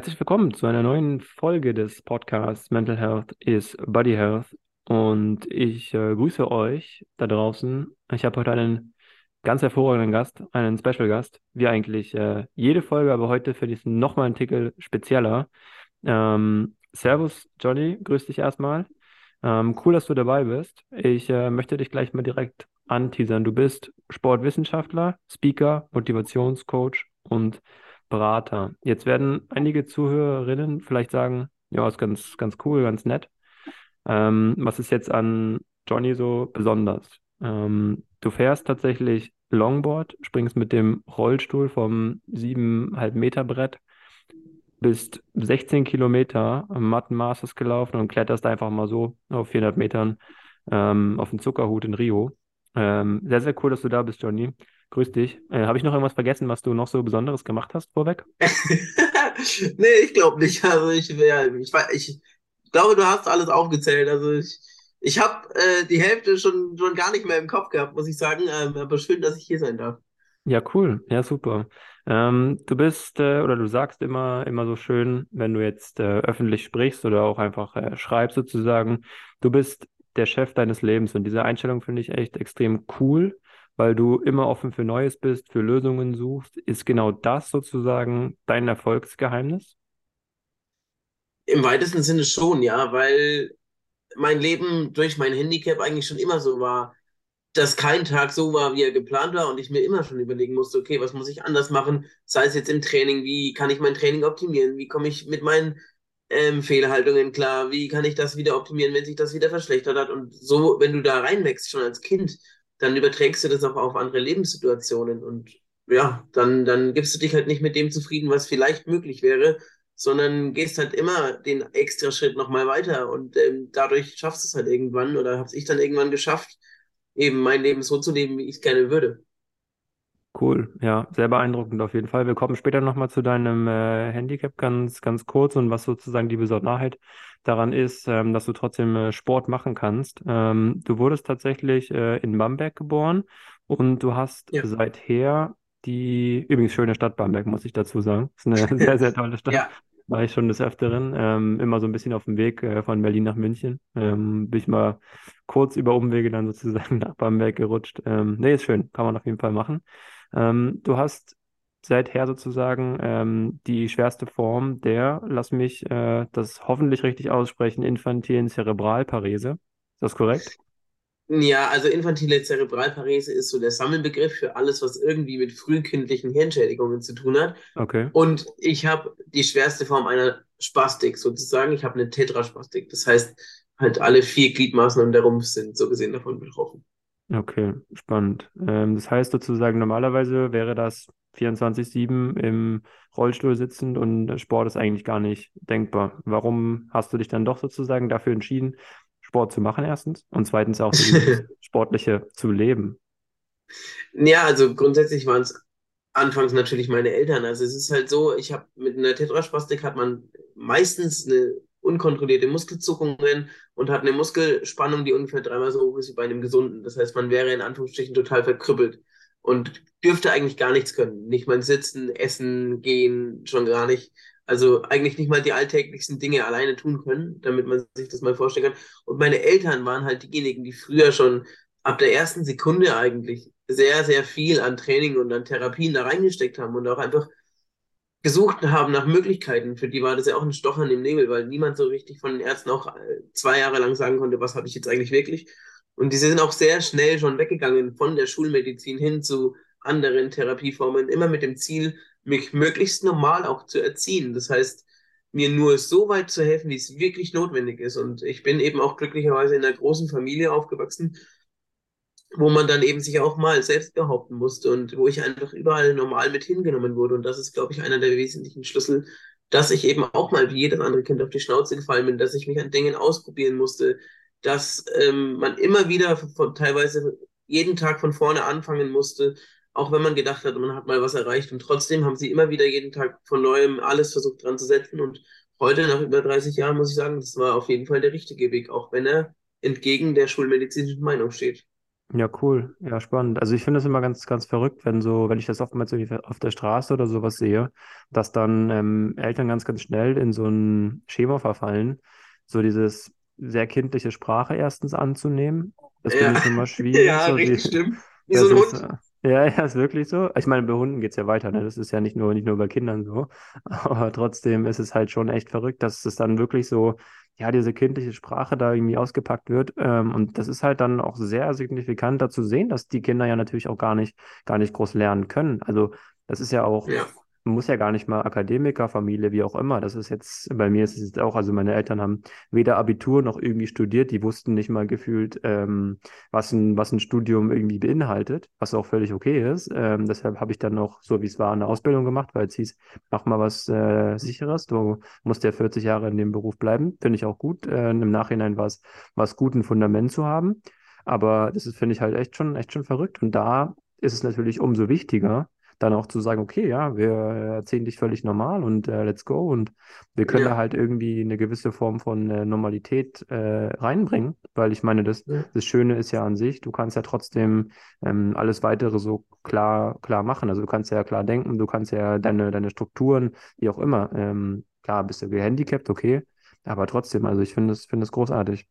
Herzlich willkommen zu einer neuen Folge des Podcasts Mental Health is Body Health. Und ich äh, grüße euch da draußen. Ich habe heute einen ganz hervorragenden Gast, einen Special Gast, wie eigentlich äh, jede Folge, aber heute finde ich es nochmal einen Titel spezieller. Ähm, Servus, Johnny, grüß dich erstmal. Ähm, cool, dass du dabei bist. Ich äh, möchte dich gleich mal direkt anteasern. Du bist Sportwissenschaftler, Speaker, Motivationscoach und Berater. Jetzt werden einige Zuhörerinnen vielleicht sagen, ja, ist ganz, ganz cool, ganz nett. Ähm, was ist jetzt an Johnny so besonders? Ähm, du fährst tatsächlich Longboard, springst mit dem Rollstuhl vom 7,5 Meter Brett, bist 16 Kilometer am Mattenmasters gelaufen und kletterst einfach mal so auf 400 Metern ähm, auf den Zuckerhut in Rio. Ähm, sehr, sehr cool, dass du da bist, Johnny. Grüß dich. Äh, Habe ich noch irgendwas vergessen, was du noch so Besonderes gemacht hast vorweg? nee, ich glaube nicht. Also ich, ja, ich, ich, glaube, du hast alles aufgezählt. Also ich, ich habe äh, die Hälfte schon, schon gar nicht mehr im Kopf gehabt, muss ich sagen. Ähm, aber schön, dass ich hier sein darf. Ja, cool. Ja, super. Ähm, du bist äh, oder du sagst immer, immer so schön, wenn du jetzt äh, öffentlich sprichst oder auch einfach äh, schreibst sozusagen, du bist der Chef deines Lebens. Und diese Einstellung finde ich echt extrem cool, weil du immer offen für Neues bist, für Lösungen suchst. Ist genau das sozusagen dein Erfolgsgeheimnis? Im weitesten Sinne schon, ja, weil mein Leben durch mein Handicap eigentlich schon immer so war, dass kein Tag so war, wie er geplant war und ich mir immer schon überlegen musste, okay, was muss ich anders machen, sei es jetzt im Training, wie kann ich mein Training optimieren, wie komme ich mit meinen ähm, Fehlhaltungen klar, wie kann ich das wieder optimieren, wenn sich das wieder verschlechtert hat? Und so, wenn du da reinwächst schon als Kind, dann überträgst du das auch auf andere Lebenssituationen. Und ja, dann, dann gibst du dich halt nicht mit dem zufrieden, was vielleicht möglich wäre, sondern gehst halt immer den extra Schritt nochmal weiter. Und ähm, dadurch schaffst du es halt irgendwann oder habe ich dann irgendwann geschafft, eben mein Leben so zu leben, wie ich es gerne würde. Cool, ja, sehr beeindruckend auf jeden Fall. Wir kommen später nochmal zu deinem äh, Handicap ganz, ganz kurz und was sozusagen die Besonderheit daran ist, ähm, dass du trotzdem äh, Sport machen kannst. Ähm, du wurdest tatsächlich äh, in Bamberg geboren und du hast ja. seither die, übrigens schöne Stadt Bamberg, muss ich dazu sagen. Ist eine sehr, sehr tolle Stadt. Ja war ich schon des Öfteren, ähm, immer so ein bisschen auf dem Weg äh, von Berlin nach München. Ähm, bin ich mal kurz über Umwege dann sozusagen nach Bamberg gerutscht. Ähm, nee, ist schön, kann man auf jeden Fall machen. Ähm, du hast seither sozusagen ähm, die schwerste Form der, lass mich äh, das hoffentlich richtig aussprechen, infantilen Zerebralparese. Ist das korrekt? Ja, also infantile Zerebralparese ist so der Sammelbegriff für alles, was irgendwie mit frühkindlichen Hirnschädigungen zu tun hat. Okay. Und ich habe die schwerste Form einer Spastik sozusagen. Ich habe eine Tetraspastik. Das heißt, halt alle vier Gliedmaßen und der Rumpf sind so gesehen davon betroffen. Okay, spannend. Ähm, das heißt sozusagen, normalerweise wäre das 24-7 im Rollstuhl sitzend und Sport ist eigentlich gar nicht denkbar. Warum hast du dich dann doch sozusagen dafür entschieden, Sport zu machen, erstens, und zweitens auch sportliche zu leben? Ja, also grundsätzlich waren es anfangs natürlich meine Eltern. Also es ist halt so, ich habe mit einer Tetraspastik hat man meistens eine unkontrollierte Muskelzuckungen und hat eine Muskelspannung, die ungefähr dreimal so hoch ist wie bei einem gesunden. Das heißt, man wäre in Anführungsstrichen total verkrüppelt und dürfte eigentlich gar nichts können. Nicht mal sitzen, essen, gehen, schon gar nicht. Also eigentlich nicht mal die alltäglichsten Dinge alleine tun können, damit man sich das mal vorstellen kann. Und meine Eltern waren halt diejenigen, die früher schon ab der ersten Sekunde eigentlich sehr, sehr viel an Training und an Therapien da reingesteckt haben und auch einfach gesucht haben nach Möglichkeiten. Für die war das ja auch ein Stochern im Nebel, weil niemand so richtig von den Ärzten auch äh, zwei Jahre lang sagen konnte, was habe ich jetzt eigentlich wirklich. Und die sind auch sehr schnell schon weggegangen von der Schulmedizin hin zu anderen Therapieformen, immer mit dem Ziel, mich möglichst normal auch zu erziehen. Das heißt, mir nur so weit zu helfen, wie es wirklich notwendig ist. Und ich bin eben auch glücklicherweise in einer großen Familie aufgewachsen, wo man dann eben sich auch mal selbst behaupten musste und wo ich einfach überall normal mit hingenommen wurde. Und das ist, glaube ich, einer der wesentlichen Schlüssel, dass ich eben auch mal wie jedes andere Kind auf die Schnauze gefallen bin, dass ich mich an Dingen ausprobieren musste, dass ähm, man immer wieder von, teilweise jeden Tag von vorne anfangen musste auch wenn man gedacht hat, man hat mal was erreicht. Und trotzdem haben sie immer wieder jeden Tag von neuem alles versucht dran zu setzen. Und heute, nach über 30 Jahren, muss ich sagen, das war auf jeden Fall der richtige Weg, auch wenn er entgegen der schulmedizinischen Meinung steht. Ja, cool. Ja, spannend. Also ich finde es immer ganz, ganz verrückt, wenn so, wenn ich das oftmals irgendwie auf der Straße oder sowas sehe, dass dann ähm, Eltern ganz, ganz schnell in so ein Schema verfallen, so dieses sehr kindliche Sprache erstens anzunehmen. Das finde Ja, ich immer schwierig. ja, So die, richtig schlimm. Wie so ein Hund. Ja, ja, ist wirklich so. Ich meine, bei Hunden geht es ja weiter, ne? Das ist ja nicht nur, nicht nur bei Kindern so. Aber trotzdem ist es halt schon echt verrückt, dass es dann wirklich so, ja, diese kindliche Sprache da irgendwie ausgepackt wird. Ähm, und das ist halt dann auch sehr signifikant da zu sehen, dass die Kinder ja natürlich auch gar nicht, gar nicht groß lernen können. Also, das ist ja auch Ja, muss ja gar nicht mal Akademikerfamilie, wie auch immer. Das ist jetzt, bei mir ist es jetzt auch, also meine Eltern haben weder Abitur noch irgendwie studiert, die wussten nicht mal gefühlt, ähm, was ein, was ein Studium irgendwie beinhaltet, was auch völlig okay ist. Ähm, deshalb habe ich dann noch, so wie es war, eine Ausbildung gemacht, weil es hieß, mach mal was äh, Sicheres, du musst ja 40 Jahre in dem Beruf bleiben. Finde ich auch gut. Äh, im Nachhinein war es, war gut, ein Fundament zu haben. Aber das ist, finde ich halt echt schon, echt schon verrückt. Und da ist es natürlich umso wichtiger, dann auch zu sagen, okay, ja, wir erzählen dich völlig normal und äh, let's go. Und wir können da ja, halt irgendwie eine gewisse Form von äh, Normalität äh, reinbringen, weil ich meine, das, ja, das Schöne ist ja an sich, du kannst ja trotzdem ähm, alles weitere so klar, klar machen. Also du kannst ja klar denken, du kannst ja deine, deine Strukturen, wie auch immer, ähm, klar, bist du gehandicapt, okay, aber trotzdem, also ich finde es, finde es großartig.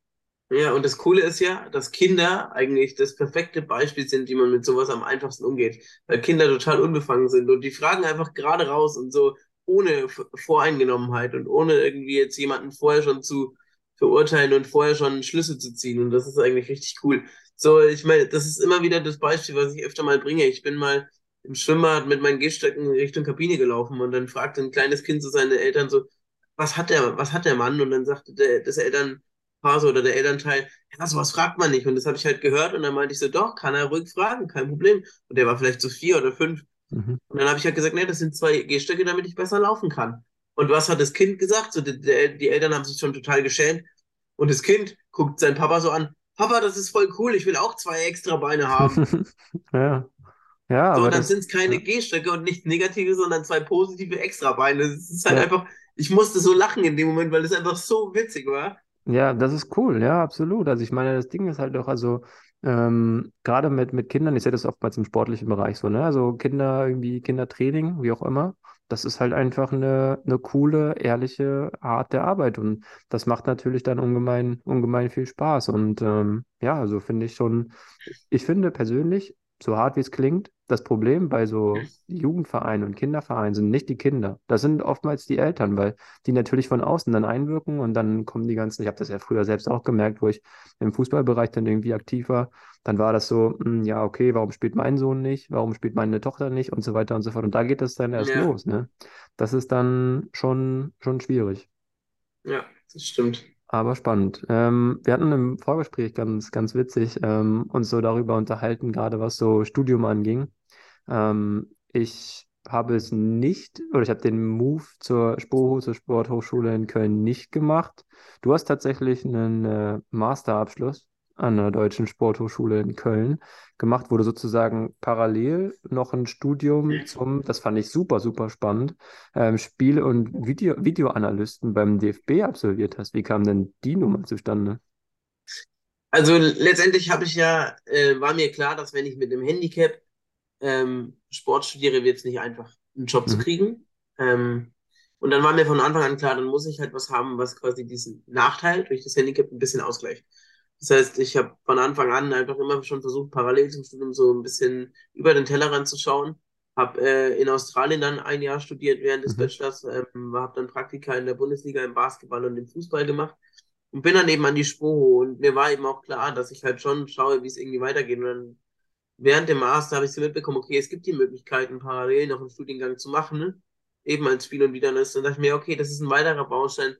Ja, und das Coole ist ja, dass Kinder eigentlich das perfekte Beispiel sind, wie man mit sowas am einfachsten umgeht. Weil Kinder total unbefangen sind und die fragen einfach gerade raus und so ohne Voreingenommenheit und ohne irgendwie jetzt jemanden vorher schon zu verurteilen und vorher schon Schlüsse zu ziehen. Und das ist eigentlich richtig cool. So, ich meine, das ist immer wieder das Beispiel, was ich öfter mal bringe. Ich bin mal im Schwimmbad mit meinen Gehstöcken Richtung Kabine gelaufen und dann fragte ein kleines Kind so seine Eltern so, was hat der, was hat der Mann? Und dann sagte der, das Eltern Phase oder der Elternteil, ja, sowas fragt man nicht. Und das habe ich halt gehört und dann meinte ich so, doch, kann er ruhig fragen, kein Problem. Und der war vielleicht so vier oder fünf. Mhm. Und dann habe ich halt gesagt, nee, das sind zwei Gehstöcke, damit ich besser laufen kann. Und was hat das Kind gesagt? So, die, die Eltern haben sich schon total geschämt. Und das Kind guckt seinen Papa so an, Papa, das ist voll cool, ich will auch zwei extra Beine haben. Ja, ja, So, aber dann sind es keine ja. Gehstöcke und nicht negative, sondern zwei positive Extrabeine. Es ist halt Ja. einfach, ich musste so lachen in dem Moment, weil es einfach so witzig war. Ja, das ist cool, ja, absolut. Also ich meine, das Ding ist halt doch, also ähm, gerade mit, mit Kindern, ich sehe das oftmals im sportlichen Bereich so, ne? Also Kinder, irgendwie Kindertraining, wie auch immer, das ist halt einfach eine, eine coole, ehrliche Art der Arbeit und das macht natürlich dann ungemein, ungemein viel Spaß. Und ähm, ja, also finde ich schon, ich finde persönlich, so hart wie es klingt, das Problem bei so Jugendvereinen und Kindervereinen sind nicht die Kinder. Das sind oftmals die Eltern, weil die natürlich von außen dann einwirken und dann kommen die ganzen, ich habe das ja früher selbst auch gemerkt, wo ich im Fußballbereich dann irgendwie aktiv war, dann war das so, hm, ja, okay, warum spielt mein Sohn nicht, warum spielt meine Tochter nicht und so weiter und so fort. Und da geht es dann erst Ja, los, ne? Das ist dann schon, schon schwierig, ja, das stimmt. aber spannend. Ähm, wir hatten im Vorgespräch ganz, ganz witzig ähm, uns so darüber unterhalten, gerade was so Studium anging. Ähm, ich habe es nicht, oder ich habe den Move zur SPOHO, zur Sporthochschule in Köln nicht gemacht. Du hast tatsächlich einen äh, Masterabschluss an der Deutschen Sporthochschule in Köln gemacht, du sozusagen parallel noch ein Studium zum, das fand ich super, super spannend, ähm, Spiel- und Video, Videoanalysten beim DFB absolviert hast. Wie kam denn die Nummer zustande? Also letztendlich habe ich ja, äh, war mir klar, dass wenn ich mit einem Handicap ähm, Sport studiere, wird es nicht einfach, einen Job zu Mhm. kriegen. Ähm, und dann war mir von Anfang an klar, dann muss ich halt was haben, was quasi diesen Nachteil durch das Handicap ein bisschen ausgleicht. Das heißt, ich habe von Anfang an einfach immer schon versucht, parallel zum Studium so ein bisschen über den Tellerrand zu schauen. Habe äh, in Australien dann ein Jahr studiert während des Mhm. Bachelors, ähm, habe dann Praktika in der Bundesliga im Basketball und im Fußball gemacht und bin dann eben an die Sporo und mir war eben auch klar, dass ich halt schon schaue, wie es irgendwie weitergeht. Und dann während dem Master habe ich so mitbekommen, okay, es gibt die Möglichkeiten, parallel noch einen Studiengang zu machen, ne? eben als Spiel- und Wiederanalyst. Und dachte ich mir, okay, das ist ein weiterer Baustein,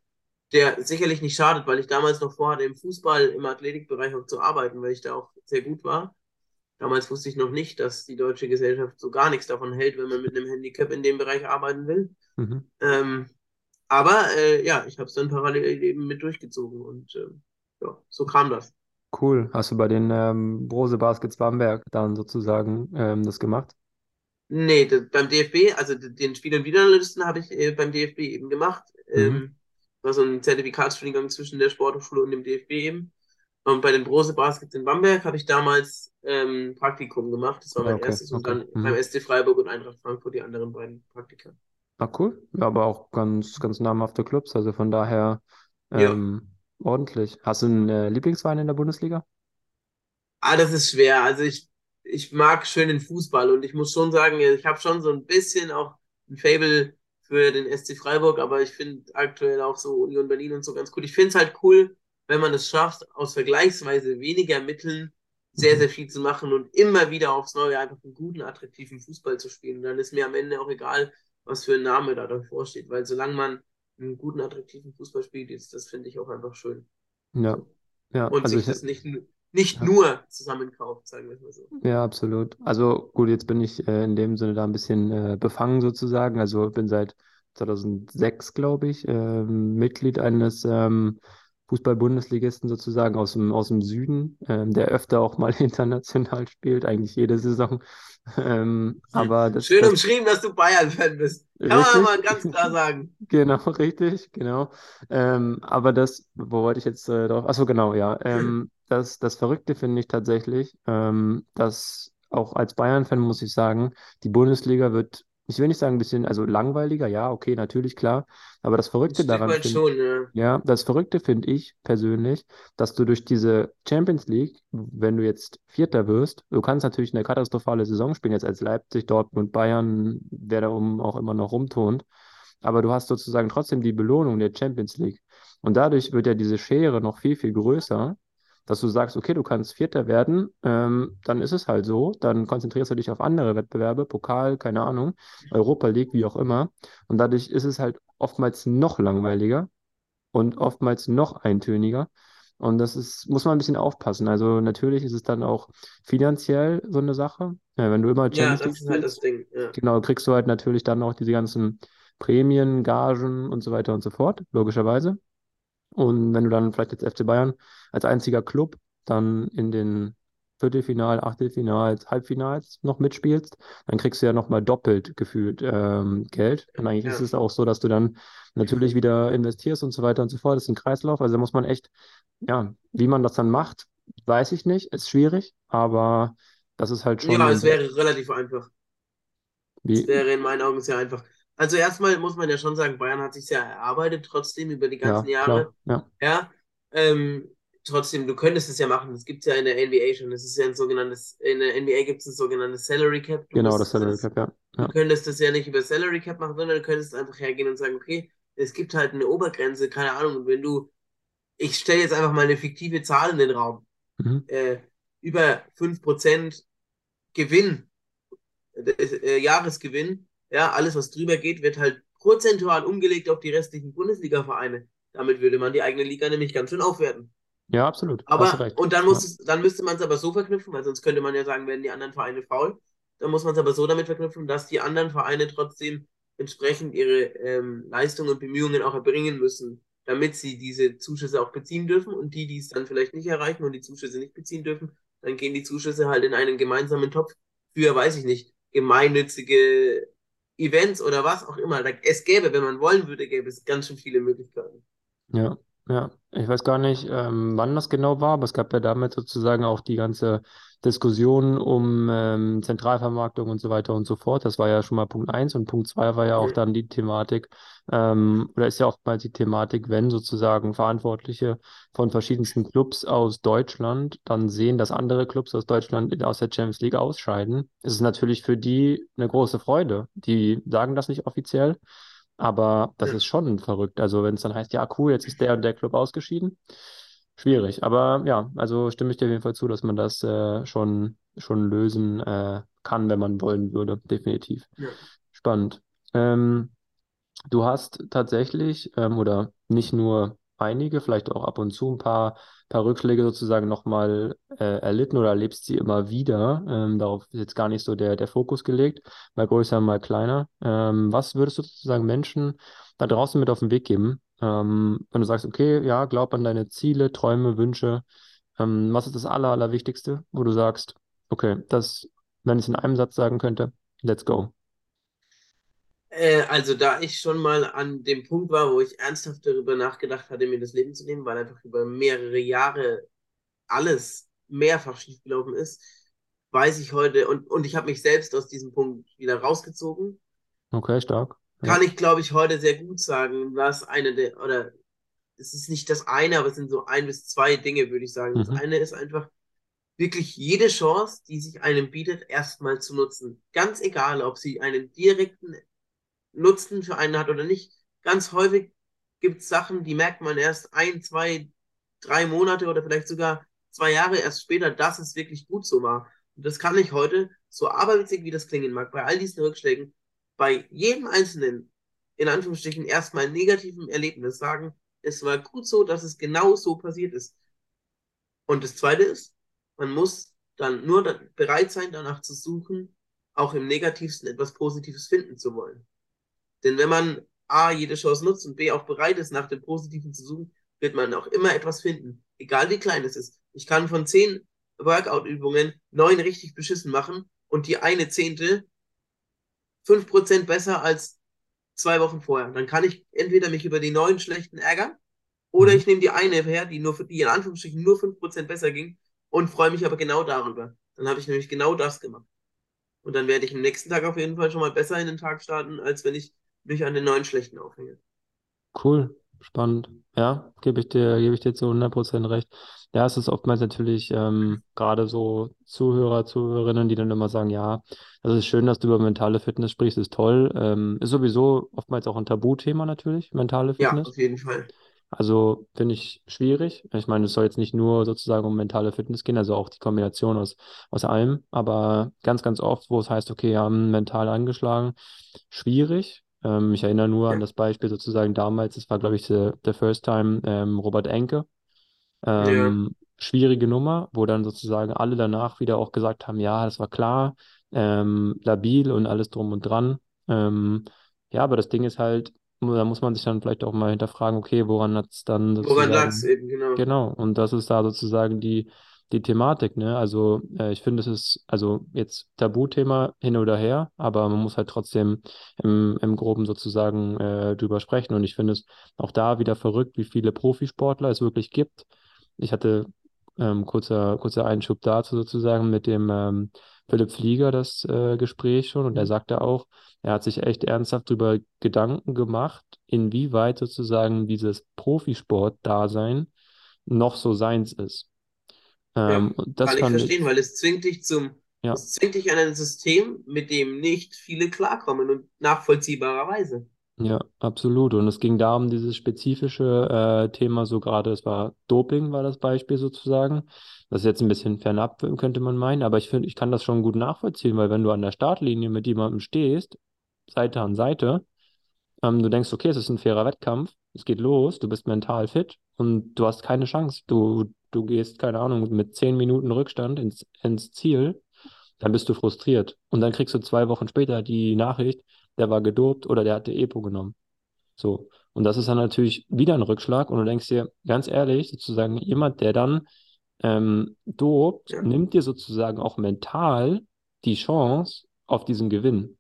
der sicherlich nicht schadet, weil ich damals noch vorhatte, im Fußball, im Athletikbereich auch zu arbeiten, weil ich da auch sehr gut war. Damals wusste ich noch nicht, dass die deutsche Gesellschaft so gar nichts davon hält, wenn man mit einem Handicap in dem Bereich arbeiten will. Mhm. Ähm, aber äh, ja, ich habe es dann parallel eben mit durchgezogen und äh, ja, so kam das. Cool. Hast du bei den ähm, Brose Baskets Bamberg dann sozusagen ähm, das gemacht? Nee, d- beim DFB, also den Spiel- und Videoanalysten habe ich äh, beim DFB eben gemacht. Mhm. Ähm, war so ein Zertifikatsstudiengang zwischen der Sporthochschule und dem DFB eben. Und bei den Brose Baskets in Bamberg habe ich damals ähm, Praktikum gemacht. Das war mein Ja, okay, erstes. Und okay. dann Mhm. beim SC Freiburg und Eintracht Frankfurt die anderen beiden Praktika. Ah, cool. Ja, aber auch ganz, ganz namhafte Clubs, also von daher ähm, ordentlich. Hast du einen äh, Lieblingsverein in der Bundesliga? Ah, das ist schwer. Also ich, ich mag schönen Fußball und ich muss schon sagen, ich habe schon so ein bisschen auch ein Faible für den SC Freiburg, aber ich finde aktuell auch so Union Berlin und so ganz cool. Ich finde es halt cool, wenn man es schafft, aus vergleichsweise weniger Mitteln sehr, sehr viel zu machen und immer wieder aufs Neue einfach einen guten, attraktiven Fußball zu spielen. Und dann ist mir am Ende auch egal, was für ein Name da davor steht, weil solange man einen guten, attraktiven Fußball spielt, ist das, finde ich, auch einfach schön. Ja, ja, Und also sich ich, das nicht, nicht ja. nur zusammenkauft, sagen wir es mal so. Ja, absolut. Also gut, jetzt bin ich äh, in dem Sinne da ein bisschen äh, befangen sozusagen. Also bin seit 2006, glaube ich, ähm, Mitglied eines ähm, Fußball-Bundesligisten sozusagen aus dem, aus dem Süden, ähm, der öfter auch mal international spielt, eigentlich jede Saison. Ähm, aber das, Schön das umschrieben, dass du Bayern-Fan bist. Kann man richtig, mal ganz klar sagen. genau, richtig, genau. Ähm, aber das, wo wollte ich jetzt äh, drauf? Achso, genau, ja. Ähm, das, das Verrückte finde ich tatsächlich, ähm, dass auch als Bayern-Fan muss ich sagen, die Bundesliga wird, ich will nicht sagen ein bisschen, also langweiliger, ja, okay, natürlich, klar. Aber das Verrückte daran finde schon, ja. ja, das Verrückte finde ich persönlich, dass du durch diese Champions League, wenn du jetzt Vierter wirst, du kannst natürlich eine katastrophale Saison spielen, jetzt als Leipzig, Dortmund, Bayern, wer da um auch immer noch rumturnt, aber du hast sozusagen trotzdem die Belohnung der Champions League. Und dadurch wird ja diese Schere noch viel, viel größer, dass du sagst, okay, du kannst Vierter werden, ähm, dann ist es halt so, dann konzentrierst du dich auf andere Wettbewerbe, Pokal, keine Ahnung, Europa League, wie auch immer. Und dadurch ist es halt oftmals noch langweiliger und oftmals noch eintöniger. Und das ist, muss man ein bisschen aufpassen. Also natürlich ist es dann auch finanziell so eine Sache. Ja, wenn du immer Ja, Champions League das ist halt das Ding. Ja. genau, kriegst du halt natürlich dann auch diese ganzen Prämien, Gagen und so weiter und so fort, logischerweise. Und wenn du dann vielleicht jetzt FC Bayern als einziger Club dann in den Viertelfinal, Achtelfinals, Halbfinals noch mitspielst, dann kriegst du ja nochmal doppelt gefühlt ähm, Geld. Und eigentlich ist Ja. es auch so, dass du dann natürlich wieder investierst und so weiter und so fort. Das ist ein Kreislauf. Also da muss man echt, ja, wie man das dann macht, weiß ich nicht. Ist schwierig, aber das ist halt schon Ja, es wäre relativ einfach. Es wie, wäre in meinen Augen sehr einfach. Also erstmal muss man ja schon sagen, Bayern hat sich ja erarbeitet trotzdem über die ganzen ja, Jahre. klar, ja, Ja, ähm, trotzdem, du könntest es ja machen. Das gibt es ja in der NBA schon. Das ist ja ein sogenanntes, in der NBA gibt es ein sogenanntes Salary Cap. Du genau, das Salary das, Cap, ja, du ja, könntest das ja nicht über Salary Cap machen, sondern du könntest einfach hergehen und sagen, okay, es gibt halt eine Obergrenze, keine Ahnung. Und wenn du, ich stelle jetzt einfach mal eine fiktive Zahl in den Raum, mhm. äh, über 5% Gewinn, äh, Jahresgewinn, ja, alles, was drüber geht, wird halt prozentual umgelegt auf die restlichen Bundesliga-Vereine. Damit würde man die eigene Liga nämlich ganz schön aufwerten. Ja, absolut, Aber, und dann Ja, muss es, dann müsste man es aber so verknüpfen, weil sonst könnte man ja sagen, werden die anderen Vereine faul. Dann muss man es aber so damit verknüpfen, dass die anderen Vereine trotzdem entsprechend ihre ähm, Leistungen und Bemühungen auch erbringen müssen, damit sie diese Zuschüsse auch beziehen dürfen. Und die, die es dann vielleicht nicht erreichen und die Zuschüsse nicht beziehen dürfen, dann gehen die Zuschüsse halt in einen gemeinsamen Topf für, weiß ich nicht, gemeinnützige Events oder was auch immer. Es gäbe, wenn man wollen würde, gäbe es ganz schön viele Möglichkeiten. Ja, ja. Ich weiß gar nicht, ähm, wann das genau war, aber es gab ja damit sozusagen auch die ganze Diskussion um ähm, Zentralvermarktung und so weiter und so fort. Das war ja schon mal Punkt eins und Punkt zwei war ja auch dann die Thematik, ähm, oder ist ja oftmals die Thematik, wenn sozusagen Verantwortliche von verschiedensten Clubs aus Deutschland dann sehen, dass andere Clubs aus Deutschland aus der Champions League ausscheiden, ist es natürlich für die eine große Freude. Die sagen das nicht offiziell. Aber das ist schon verrückt. Also wenn es dann heißt, ja, cool, jetzt ist der und der Club ausgeschieden. Schwierig. Aber ja, also stimme ich dir auf jeden Fall zu, dass man das äh, schon, schon lösen äh, kann, wenn man wollen würde. Definitiv. Ja. Spannend. Ähm, du hast tatsächlich, ähm, oder nicht nur einige, vielleicht auch ab und zu ein paar, paar Rückschläge sozusagen nochmal äh, erlitten oder erlebst sie immer wieder. Ähm, darauf ist jetzt gar nicht so der, der Fokus gelegt, mal größer, mal kleiner. Ähm, was würdest du sozusagen Menschen da draußen mit auf den Weg geben, ähm, wenn du sagst, okay, ja, glaub an deine Ziele, Träume, Wünsche. Ähm, was ist das Aller, Allerwichtigste, wo du sagst, okay, das, wenn ich es in einem Satz sagen könnte, let's go. Äh, also da ich schon mal an dem Punkt war, wo ich ernsthaft darüber nachgedacht hatte, mir das Leben zu nehmen, weil einfach über mehrere Jahre alles mehrfach schiefgelaufen ist, weiß ich heute, und, und ich habe mich selbst aus diesem Punkt wieder rausgezogen. Okay, stark. Kann ich, glaube ich, heute sehr gut sagen, was eine der, oder es ist nicht das eine, aber es sind so ein bis zwei Dinge, würde ich sagen. Mhm. Das eine ist einfach wirklich jede Chance, die sich einem bietet, erstmal zu nutzen. Ganz egal, ob sie einen direkten Nutzen für einen hat oder nicht. Ganz häufig gibt es Sachen, die merkt man erst ein, zwei, drei Monate oder vielleicht sogar zwei Jahre erst später, dass es wirklich gut so war. Und das kann ich heute, so aberwitzig wie das klingen mag, bei all diesen Rückschlägen, bei jedem einzelnen, in Anführungsstrichen, erstmal negativen Erlebnis sagen, es war gut so, dass es genau so passiert ist. Und das Zweite ist, man muss dann nur bereit sein, danach zu suchen, auch im Negativsten etwas Positives finden zu wollen. Denn wenn man A, jede Chance nutzt und B, auch bereit ist, nach dem Positiven zu suchen, wird man auch immer etwas finden. Egal wie klein es ist. Ich kann von zehn Workout-Übungen neun richtig beschissen machen und die eine zehnte fünf Prozent besser als zwei Wochen vorher. Dann kann ich entweder mich über die neun schlechten ärgern oder mhm. ich nehme die eine her, die nur die in Anführungsstrichen nur fünf Prozent besser ging und freue mich aber genau darüber. Dann habe ich nämlich genau das gemacht. Und dann werde ich am nächsten Tag auf jeden Fall schon mal besser in den Tag starten, als wenn ich mich an den neuen schlechten aufhänge. Cool, spannend. Ja, gebe ich dir, gebe ich dir zu 100% recht. Ja, es ist oftmals natürlich ähm, gerade so Zuhörer, Zuhörerinnen, die dann immer sagen, ja, das ist schön, dass du über mentale Fitness sprichst, ist toll. Ähm, ist sowieso oftmals auch ein Tabuthema natürlich, mentale Fitness. Ja, auf jeden Fall. Also finde ich schwierig. Ich meine, es soll jetzt nicht nur sozusagen um mentale Fitness gehen, also auch die Kombination aus, aus allem, aber ganz, ganz oft, wo es heißt, okay, wir haben mental angeschlagen, schwierig. Ähm, ich erinnere nur an das Beispiel sozusagen damals, das war, glaube ich, der, der First Time ähm, Robert Enke. Ähm. Schwierige Nummer, wo dann sozusagen alle danach wieder auch gesagt haben, ja, das war klar, ähm, labil und alles drum und dran. Ähm, ja, aber das Ding ist halt, da muss man sich dann vielleicht auch mal hinterfragen, okay, woran hat es dann. Woran lag es eben, genau. Genau, und das ist da sozusagen die, die Thematik, ne? Also äh, ich finde, es ist also jetzt Tabuthema hin oder her, aber man muss halt trotzdem im, im Groben sozusagen äh, drüber sprechen. Und ich finde es auch da wieder verrückt, wie viele Profisportler es wirklich gibt. Ich hatte ähm, kurzer, kurzer Einschub dazu sozusagen mit dem ähm, Philipp Flieger das äh, Gespräch schon und er mhm. sagte auch, er hat sich echt ernsthaft darüber Gedanken gemacht, inwieweit sozusagen dieses Profisport-Dasein noch so seins ist. Ähm, ja, das kann ich verstehen, ich, weil es zwingt dich zum, ja. es zwingt dich an ein System, mit dem nicht viele klarkommen und nachvollziehbarerweise. Ja, absolut. Und es ging da um dieses spezifische äh, Thema, so gerade, es war Doping, war das Beispiel sozusagen. Das ist jetzt ein bisschen fernab, könnte man meinen, aber ich finde, ich kann das schon gut nachvollziehen, weil wenn du an der Startlinie mit jemandem stehst, Seite an Seite, ähm, du denkst, okay, es ist ein fairer Wettkampf, es geht los, du bist mental fit und du hast keine Chance. Du, du gehst, keine Ahnung, mit zehn Minuten Rückstand ins, ins Ziel, dann bist du frustriert. Und dann kriegst du zwei Wochen später die Nachricht, der war gedopt oder der hatte EPO genommen. So. Und das ist dann natürlich wieder ein Rückschlag und du denkst dir, ganz ehrlich, sozusagen, jemand, der dann ähm, dopt, ja. nimmt dir sozusagen auch mental die Chance auf diesen Gewinn.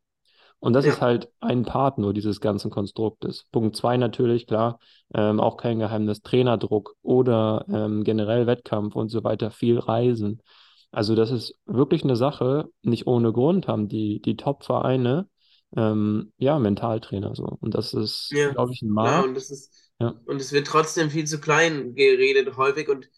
Und das ja. ist halt ein Part nur dieses ganzen Konstruktes. Punkt zwei natürlich, klar, ähm, auch kein Geheimnis, Trainerdruck oder ähm, generell Wettkampf und so weiter, viel Reisen. Also das ist wirklich eine Sache, nicht ohne Grund haben die, die Top-Vereine ähm, ja, Mentaltrainer so. Und das ist, ja, glaube ich, ein Markt. Ja, und das ist, ja. und es wird trotzdem viel zu klein geredet häufig. Und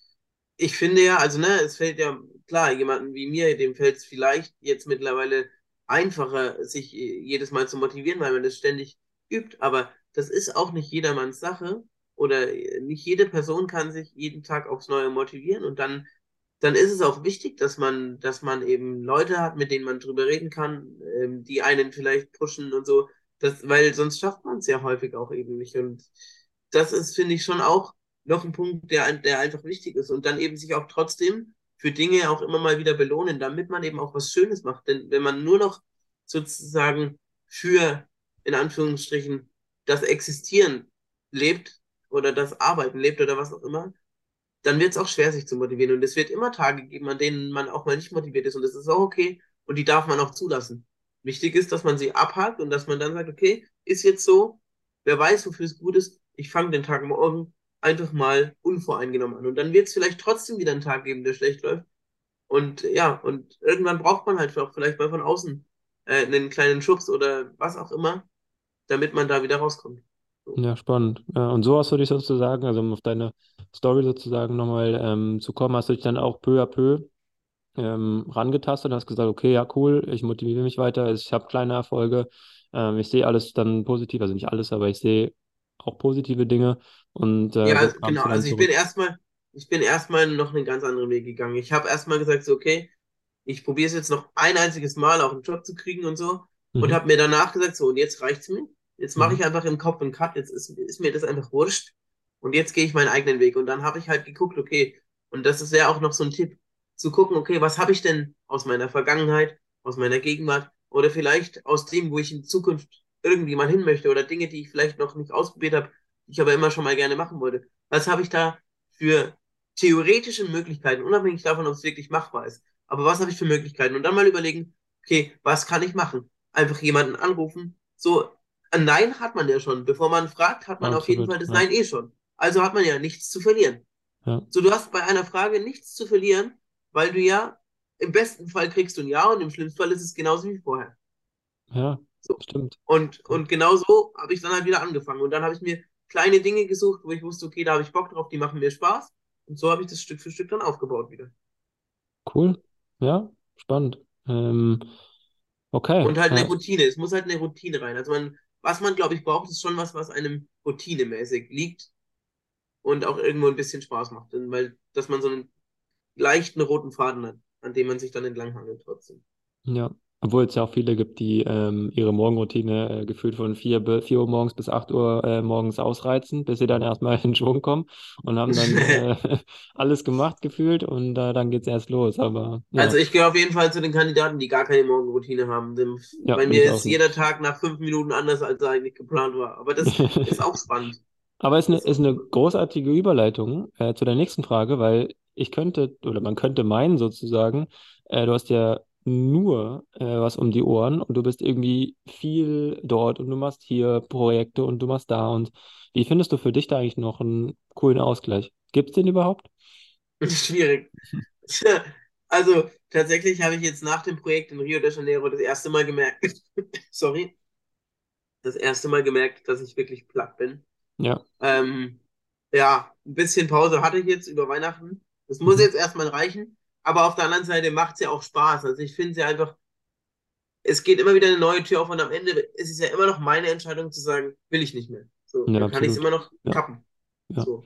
ich finde ja, also ne, es fällt ja, klar, jemanden wie mir, dem fällt es vielleicht jetzt mittlerweile einfacher, sich jedes Mal zu motivieren, weil man das ständig übt. Aber das ist auch nicht jedermanns Sache. Oder nicht jede Person kann sich jeden Tag aufs Neue motivieren und dann dann ist es auch wichtig, dass man, dass man eben Leute hat, mit denen man drüber reden kann, ähm, die einen vielleicht pushen und so, das, weil sonst schafft man es ja häufig auch eben nicht. Und das ist, finde ich, schon auch noch ein Punkt, der, der einfach wichtig ist. Und dann eben sich auch trotzdem für Dinge auch immer mal wieder belohnen, damit man eben auch was Schönes macht. Denn wenn man nur noch sozusagen für, in Anführungsstrichen, das Existieren lebt oder das Arbeiten lebt oder was auch immer, dann wird es auch schwer, sich zu motivieren. Und es wird immer Tage geben, an denen man auch mal nicht motiviert ist. Und das ist auch okay. Und die darf man auch zulassen. Wichtig ist, dass man sie abhakt und dass man dann sagt, okay, ist jetzt so, wer weiß, wofür es gut ist, ich fange den Tag morgen einfach mal unvoreingenommen an. Und dann wird es vielleicht trotzdem wieder einen Tag geben, der schlecht läuft. Und ja, und irgendwann braucht man halt auch vielleicht mal von außen äh, einen kleinen Schubs oder was auch immer, damit man da wieder rauskommt. Ja, spannend. und so hast du dich sozusagen, also um auf deine Story sozusagen nochmal ähm, zu kommen, hast du dich dann auch peu à peu ähm, rangetastet und hast gesagt, okay, ja, cool, ich motiviere mich weiter, ich habe kleine Erfolge, ähm, ich sehe alles dann positiv, also nicht alles, aber ich sehe auch positive Dinge und äh, ja, also, genau, also ich bin erstmal, ich bin erstmal noch einen ganz anderen Weg gegangen. Ich habe erstmal gesagt, so, okay, ich probiere es jetzt noch ein einziges Mal auch einen Job zu kriegen und so mhm. und habe mir danach gesagt, so, und jetzt reicht's mir. Jetzt mache mhm. ich einfach im Kopf einen Cut, jetzt ist, ist mir das einfach wurscht und jetzt gehe ich meinen eigenen Weg und dann habe ich halt geguckt, okay, und das ist ja auch noch so ein Tipp, zu gucken, okay, was habe ich denn aus meiner Vergangenheit, aus meiner Gegenwart oder vielleicht aus dem, wo ich in Zukunft irgendwie mal hin möchte oder Dinge, die ich vielleicht noch nicht ausprobiert habe, die ich aber immer schon mal gerne machen wollte. Was habe ich da für theoretische Möglichkeiten, unabhängig davon, ob es wirklich machbar ist. Aber was habe ich für Möglichkeiten? Und dann mal überlegen, okay, was kann ich machen? Einfach jemanden anrufen. So, Nein hat man ja schon. Bevor man fragt, hat man Absolut, auf jeden Fall das ja. Nein eh schon. Also hat man ja nichts zu verlieren. Ja. So, du hast bei einer Frage nichts zu verlieren, weil du ja im besten Fall kriegst du ein Ja und im schlimmsten Fall ist es genauso wie vorher. Ja, so. stimmt. Und, und genau so habe ich dann halt wieder angefangen. Und dann habe ich mir kleine Dinge gesucht, wo ich wusste, okay, da habe ich Bock drauf, die machen mir Spaß. Und so habe ich das Stück für Stück dann aufgebaut wieder. Cool. Ja, spannend. Ähm, okay. Und halt eine Routine. Es muss halt eine Routine rein. Also man, was man, glaube ich, braucht, ist schon was, was einem routinemäßig liegt und auch irgendwo ein bisschen Spaß macht. Weil, dass man so einen leichten roten Faden hat, an dem man sich dann entlanghangelt trotzdem. Ja, obwohl es ja auch viele gibt, die ähm, ihre Morgenroutine äh, gefühlt von 4, 4 Uhr morgens bis 8 Uhr äh, morgens ausreizen, bis sie dann erstmal in Schwung kommen und haben dann äh, alles gemacht gefühlt und äh, dann geht es erst los. Aber, ja. Also ich gehe auf jeden Fall zu den Kandidaten, die gar keine Morgenroutine haben. Denn ja, bei mir ist jeder Tag nach fünf Minuten anders, als er eigentlich geplant war. Aber das ist auch spannend. Aber es ist eine, ist eine großartige Überleitung äh, zu der nächsten Frage, weil ich könnte, oder man könnte meinen sozusagen, äh, du hast ja nur äh, was um die Ohren und du bist irgendwie viel dort und du machst hier Projekte und du machst da und wie findest du für dich da eigentlich noch einen coolen Ausgleich? Gibt es den überhaupt? Schwierig. Also tatsächlich habe ich jetzt nach dem Projekt in Rio de Janeiro das erste Mal gemerkt, sorry, das erste Mal gemerkt, dass ich wirklich platt bin. Ja. Ähm, ja, ein bisschen Pause hatte ich jetzt über Weihnachten. Das muss mhm. jetzt erstmal reichen. Aber auf der anderen Seite macht es ja auch Spaß. Also ich finde es ja einfach, es geht immer wieder eine neue Tür auf und am Ende ist es ja immer noch meine Entscheidung zu sagen, will ich nicht mehr. So, ja, dann kann ich es immer noch kappen. So.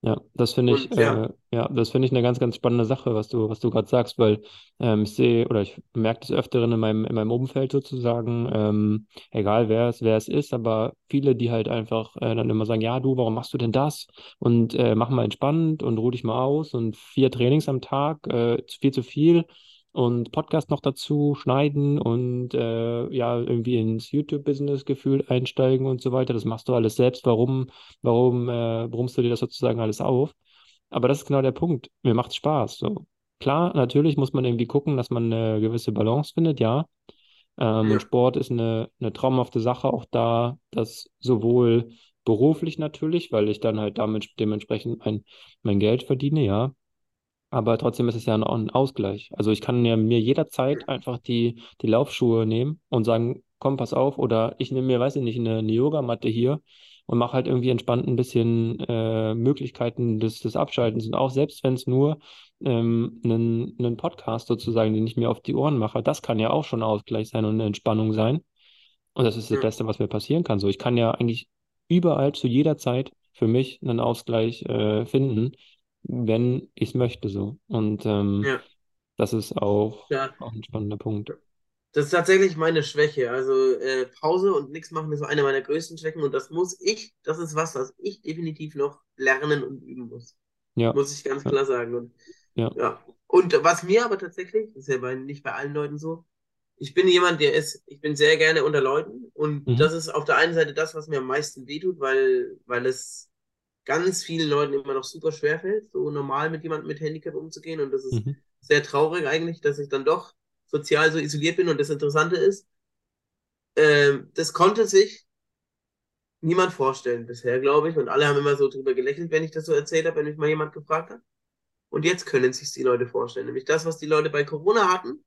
Ja, das finde ich, Und, ja. Äh, ja, das finde ich eine ganz, ganz spannende Sache, was du, was du gerade sagst, weil ähm, ich sehe oder ich merke des Öfteren in meinem, in meinem Umfeld sozusagen, ähm, egal wer es, wer es ist, aber viele, die halt einfach äh, dann immer sagen, ja, du, warum machst du denn das? Und äh, mach mal entspannt und ruh dich mal aus und vier Trainings am Tag, äh, viel zu viel und Podcast noch dazu schneiden und äh, ja, irgendwie ins YouTube-Business gefühlt einsteigen und so weiter. Das machst du alles selbst. Warum, warum äh, brummst du dir das sozusagen alles auf? Aber das ist genau der Punkt. Mir macht Spaß. So. Klar, natürlich muss man irgendwie gucken, dass man eine gewisse Balance findet, ja. Ähm, ja. Sport ist eine, eine traumhafte Sache, auch da, das sowohl beruflich natürlich, weil ich dann halt damit dementsprechend mein, mein Geld verdiene, ja. Aber trotzdem ist es ja auch ein Ausgleich. Also ich kann ja mir jederzeit einfach die, die Laufschuhe nehmen und sagen, komm, pass auf, oder ich nehme mir, weiß ich nicht, eine, eine Yogamatte hier und mache halt irgendwie entspannt ein bisschen äh, Möglichkeiten des, des Abschaltens. Und auch selbst wenn es nur ähm, einen, einen Podcast sozusagen, den ich mir auf die Ohren mache, das kann ja auch schon Ausgleich sein und eine Entspannung sein. Und das ist das Beste, was mir passieren kann. So, ich kann ja eigentlich überall zu jeder Zeit für mich einen Ausgleich äh, finden wenn ich es möchte so. Und ähm, ja. das ist auch, ja. auch ein spannender Punkt. Das ist tatsächlich meine Schwäche. Also äh, Pause und nichts machen ist eine meiner größten Schwächen und das muss ich, das ist was, was ich definitiv noch lernen und üben muss. Ja. Muss ich ganz klar sagen. Und, ja. ja. Und was mir aber tatsächlich, das ist ja bei, nicht bei allen Leuten so, ich bin jemand, der ist, ich bin sehr gerne unter Leuten und mhm. das ist auf der einen Seite das, was mir am meisten wehtut, weil, weil es ganz vielen Leuten immer noch super schwer fällt, so normal mit jemandem mit Handicap umzugehen. Und das ist mhm. sehr traurig eigentlich, dass ich dann doch sozial so isoliert bin. Und das Interessante ist, äh, das konnte sich niemand vorstellen bisher, glaube ich. Und alle haben immer so drüber gelächelt, wenn ich das so erzählt habe, wenn mich mal jemand gefragt hat. Und jetzt können sich die Leute vorstellen. Nämlich das, was die Leute bei Corona hatten,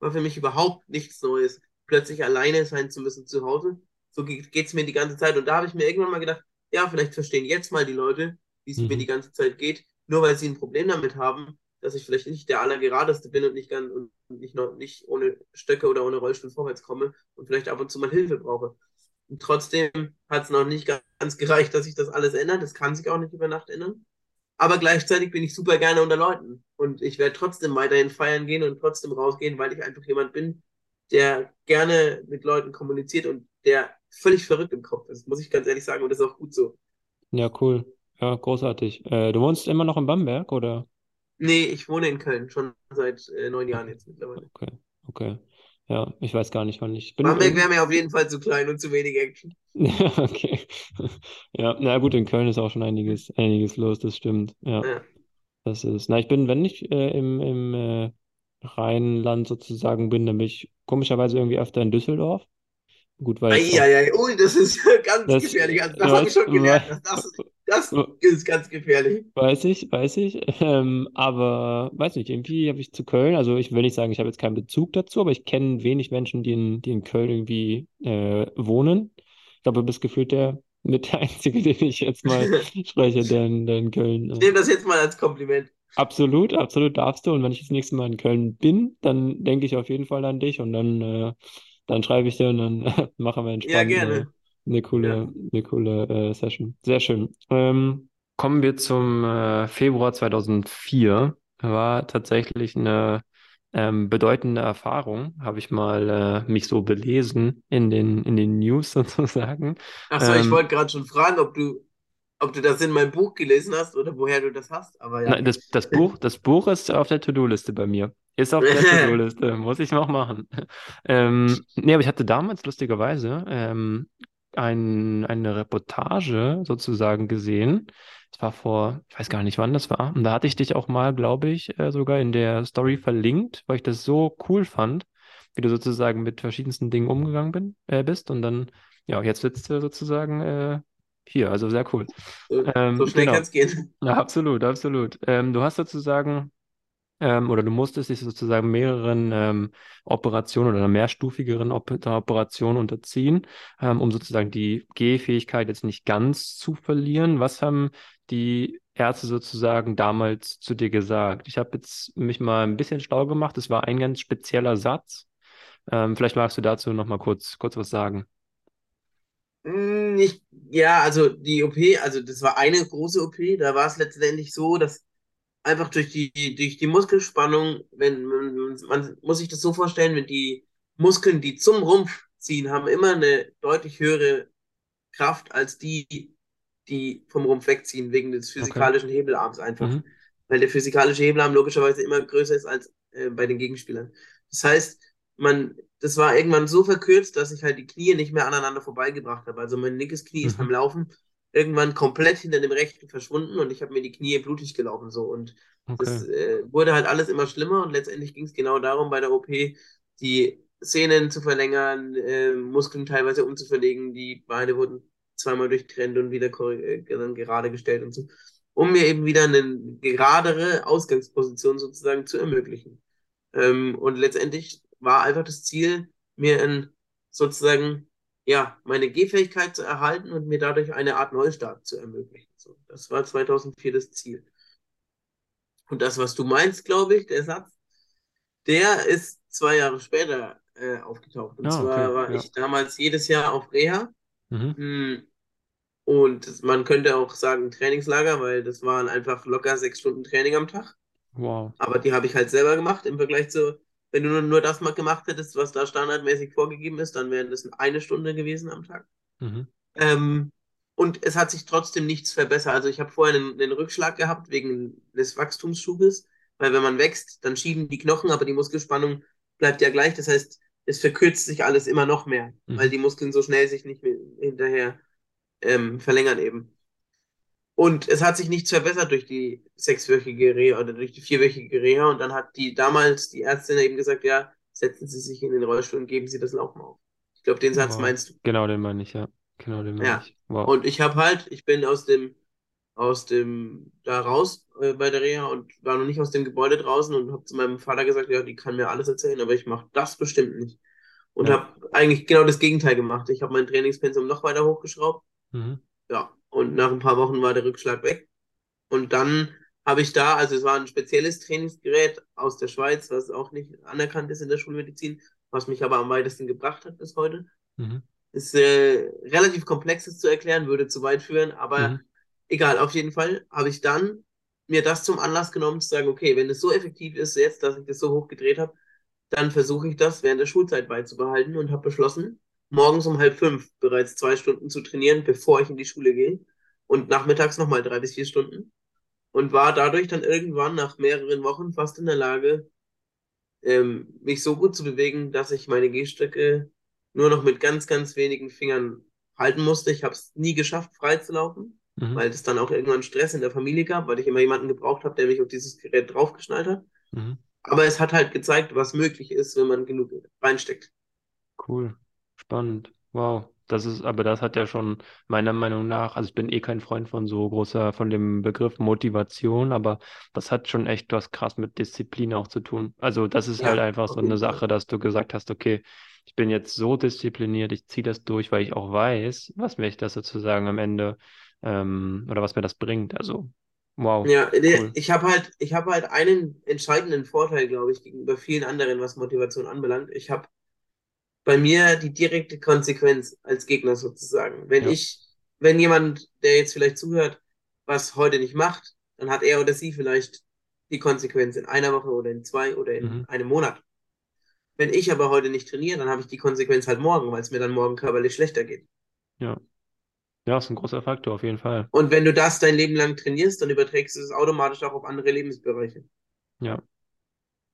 war für mich überhaupt nichts Neues. Plötzlich alleine sein zu müssen zu Hause. So geht es mir die ganze Zeit. Und da habe ich mir irgendwann mal gedacht, ja, vielleicht verstehen jetzt mal die Leute, wie es mhm. mir die ganze Zeit geht, nur weil sie ein Problem damit haben, dass ich vielleicht nicht der Allergeradeste bin und nicht, ganz, und nicht, noch, nicht ohne Stöcke oder ohne Rollstuhl vorwärts komme und vielleicht ab und zu mal Hilfe brauche. Und trotzdem hat es noch nicht ganz gereicht, dass sich das alles ändert. Das kann sich auch nicht über Nacht ändern. Aber gleichzeitig bin ich super gerne unter Leuten. Und ich werde trotzdem weiterhin feiern gehen und trotzdem rausgehen, weil ich einfach jemand bin, der gerne mit Leuten kommuniziert und der völlig verrückt im Kopf ist, muss ich ganz ehrlich sagen. Und das ist auch gut so. Ja, cool. Ja, großartig. Äh, du wohnst immer noch in Bamberg, oder? Nee, ich wohne in Köln, schon seit äh, neun Jahren jetzt mittlerweile. Okay, okay. Ja, ich weiß gar nicht, wann ich bin. Bamberg wäre mir auf jeden Fall zu klein und zu wenig Action. Ja, okay. Ja, na gut, in Köln ist auch schon einiges, einiges los, das stimmt. Ja. Ja. Das ist, na, ich bin, wenn ich äh, im, im äh, Rheinland sozusagen bin, dann bin ich komischerweise irgendwie öfter in Düsseldorf. Gut, weil ich Eieiei, ui, das ist ganz das, gefährlich. Also das habe ich schon gelernt. Das, das, ist ganz gefährlich. weiß ich, weiß ich. Ähm, aber weiß nicht, irgendwie habe ich zu Köln, also ich will nicht sagen, ich habe jetzt keinen Bezug dazu, aber ich kenne wenig Menschen, die in, die in Köln irgendwie äh, wohnen. Ich glaube, du bist gefühlt der mit der Einzige, den ich jetzt mal spreche, der in, der in Köln. Ich Äh, nehme das jetzt mal als Kompliment. absolut, absolut darfst du. Und wenn ich das nächste Mal in Köln bin, dann denke ich auf jeden Fall an dich und dann, äh, dann schreibe ich dir und dann machen wir Ja, entspannt eine, gerne. eine Ja. coole, eine coole äh, Session. Sehr schön. Ähm, kommen wir zum äh, Februar 2004. War tatsächlich eine ähm, bedeutende Erfahrung, habe ich mal äh, mich so belesen in den, in den News sozusagen. Ach so, ich Ähm, wollte gerade schon fragen, ob du, ob du das in meinem Buch gelesen hast oder woher du das hast. Aber ja. Nein, das, das Buch, das Buch ist auf der To-Do-Liste bei mir. Ist auf der To-Do-Liste, muss ich noch machen. Ähm, nee, aber ich hatte damals lustigerweise ähm, ein, eine Reportage sozusagen gesehen. Das war vor, ich weiß gar nicht, wann das war. Und da hatte ich dich auch mal, glaube ich, äh, sogar in der Story verlinkt, weil ich das so cool fand, wie du sozusagen mit verschiedensten Dingen umgegangen bin, äh, bist. Und dann, ja, jetzt sitzt du sozusagen äh, hier. Also sehr cool. So, so Ähm, schnell genau. kann es gehen. Ja, absolut, absolut. Ähm, du hast sozusagen, ähm, oder du musstest dich sozusagen mehreren ähm, Operationen oder einer mehrstufigeren Op Operation unterziehen, ähm, um sozusagen die Gehfähigkeit jetzt nicht ganz zu verlieren. Was haben die Ärzte sozusagen damals zu dir gesagt? Ich habe jetzt mich mal ein bisschen schlau gemacht. Es war ein ganz spezieller Satz. Ähm, vielleicht magst du dazu noch mal kurz, kurz was sagen. Hm, Nicht, ja, also die OP, also das war eine große OP, da war es letztendlich so, dass einfach durch die, durch die Muskelspannung, wenn man, man muss sich das so vorstellen, wenn die Muskeln, die zum Rumpf ziehen, haben immer eine deutlich höhere Kraft als die, die vom Rumpf wegziehen, wegen des Okay. physikalischen Hebelarms einfach. Mhm. Weil der physikalische Hebelarm logischerweise immer größer ist als äh, bei den Gegenspielern. Das heißt, man, das war irgendwann so verkürzt, dass ich halt die Knie nicht mehr aneinander vorbeigebracht habe. Also mein linkes Knie ist beim Mhm. Laufen irgendwann komplett hinter dem rechten verschwunden und ich habe mir die Knie blutig gelaufen so. Und das Okay. äh, wurde halt alles immer schlimmer und letztendlich ging es genau darum, bei der OP die Sehnen zu verlängern, äh, Muskeln teilweise umzuverlegen, die Beine wurden zweimal durchtrennt und wieder äh, gerade gestellt und so, um mir eben wieder eine geradere Ausgangsposition sozusagen zu ermöglichen. Ähm, und letztendlich war einfach das Ziel, mir ein, sozusagen, ja, meine Gehfähigkeit zu erhalten und mir dadurch eine Art Neustart zu ermöglichen. So, das war 2004 das Ziel. Und das, was du meinst, glaube ich, der Satz, der ist zwei Jahre später äh, aufgetaucht. Und Ah, zwar okay. war Ja. ich damals jedes Jahr auf Reha. Mhm. Hm, Und man könnte auch sagen Trainingslager, weil das waren einfach locker sechs Stunden Training am Tag. Wow. Aber die habe ich halt selber gemacht im Vergleich zu, wenn du nur, das mal gemacht hättest, was da standardmäßig vorgegeben ist, dann wären das eine Stunde gewesen am Tag. Mhm. Ähm, und es hat sich trotzdem nichts verbessert. Also ich habe vorher einen, einen Rückschlag gehabt wegen des Wachstumsschubes, weil wenn man wächst, dann schieben die Knochen, aber die Muskelspannung bleibt ja gleich. Das heißt, es verkürzt sich alles immer noch mehr, weil Mhm. die Muskeln so schnell sich nicht mehr hinterher ähm, verlängern eben. Und es hat sich nichts verbessert durch die sechswöchige Reha oder durch die vierwöchige Reha. Und dann hat die damals die Ärztin eben gesagt, ja, setzen Sie sich in den Rollstuhl und geben Sie das Laufen auf. Ich glaube, den Satz Wow. meinst du. Genau, den meine ich, ja. Genau, den meine Ja. ich. Wow. Und ich habe halt, ich bin aus dem, aus dem, da raus äh, bei der Reha und war noch nicht aus dem Gebäude draußen und habe zu meinem Vater gesagt, ja, die kann mir alles erzählen, aber ich mache das bestimmt nicht. Und Ja. habe eigentlich genau das Gegenteil gemacht. Ich habe mein Trainingspensum noch weiter hochgeschraubt. Mhm. Ja, und nach ein paar Wochen war der Rückschlag weg. Und dann habe ich da, also es war ein spezielles Trainingsgerät aus der Schweiz, was auch nicht anerkannt ist in der Schulmedizin, was mich aber am weitesten gebracht hat bis heute. Mhm. Ist äh, relativ komplex das zu erklären, würde zu weit führen, aber Mhm. egal, auf jeden Fall habe ich dann mir das zum Anlass genommen zu sagen, okay, wenn es so effektiv ist jetzt, dass ich das so hoch gedreht habe, dann versuche ich das während der Schulzeit beizubehalten und habe beschlossen, morgens um halb fünf bereits zwei Stunden zu trainieren, bevor ich in die Schule gehe und nachmittags nochmal drei bis vier Stunden und war dadurch dann irgendwann nach mehreren Wochen fast in der Lage, ähm, mich so gut zu bewegen, dass ich meine Gehstöcke nur noch mit ganz, ganz wenigen Fingern halten musste. Ich habe es nie geschafft, frei zu laufen, Mhm. weil es dann auch irgendwann Stress in der Familie gab, weil ich immer jemanden gebraucht habe, der mich auf dieses Gerät draufgeschnallt hat. Mhm. Aber es hat halt gezeigt, was möglich ist, wenn man genug reinsteckt. Cool. Spannend. Wow. Das ist, aber das hat ja schon meiner Meinung nach, also ich bin eh kein Freund von so großer, von dem Begriff Motivation, aber das hat schon echt was krass mit Disziplin auch zu tun. Also das ist halt Ja, einfach auf so eine. Sache, dass du gesagt hast, okay, ich bin jetzt so diszipliniert, ich ziehe das durch, weil ich auch weiß, was mir das sozusagen am Ende, ähm, oder was mir das bringt. Also, wow, Ja, cool. ich habe halt, ich habe halt einen entscheidenden Vorteil, glaube ich, gegenüber vielen anderen, was Motivation anbelangt. Ich habe bei mir die direkte Konsequenz als Gegner sozusagen. Wenn Ja. ich, wenn jemand, der jetzt vielleicht zuhört, was heute nicht macht, dann hat er oder sie vielleicht die Konsequenz in einer Woche oder in zwei oder in Mhm. einem Monat. Wenn ich aber heute nicht trainiere, dann habe ich die Konsequenz halt morgen, weil es mir dann morgen körperlich schlechter geht. Ja. Ja, ist ein großer Faktor auf jeden Fall. Und wenn du das dein Leben lang trainierst, dann überträgst du es automatisch auch auf andere Lebensbereiche. Ja.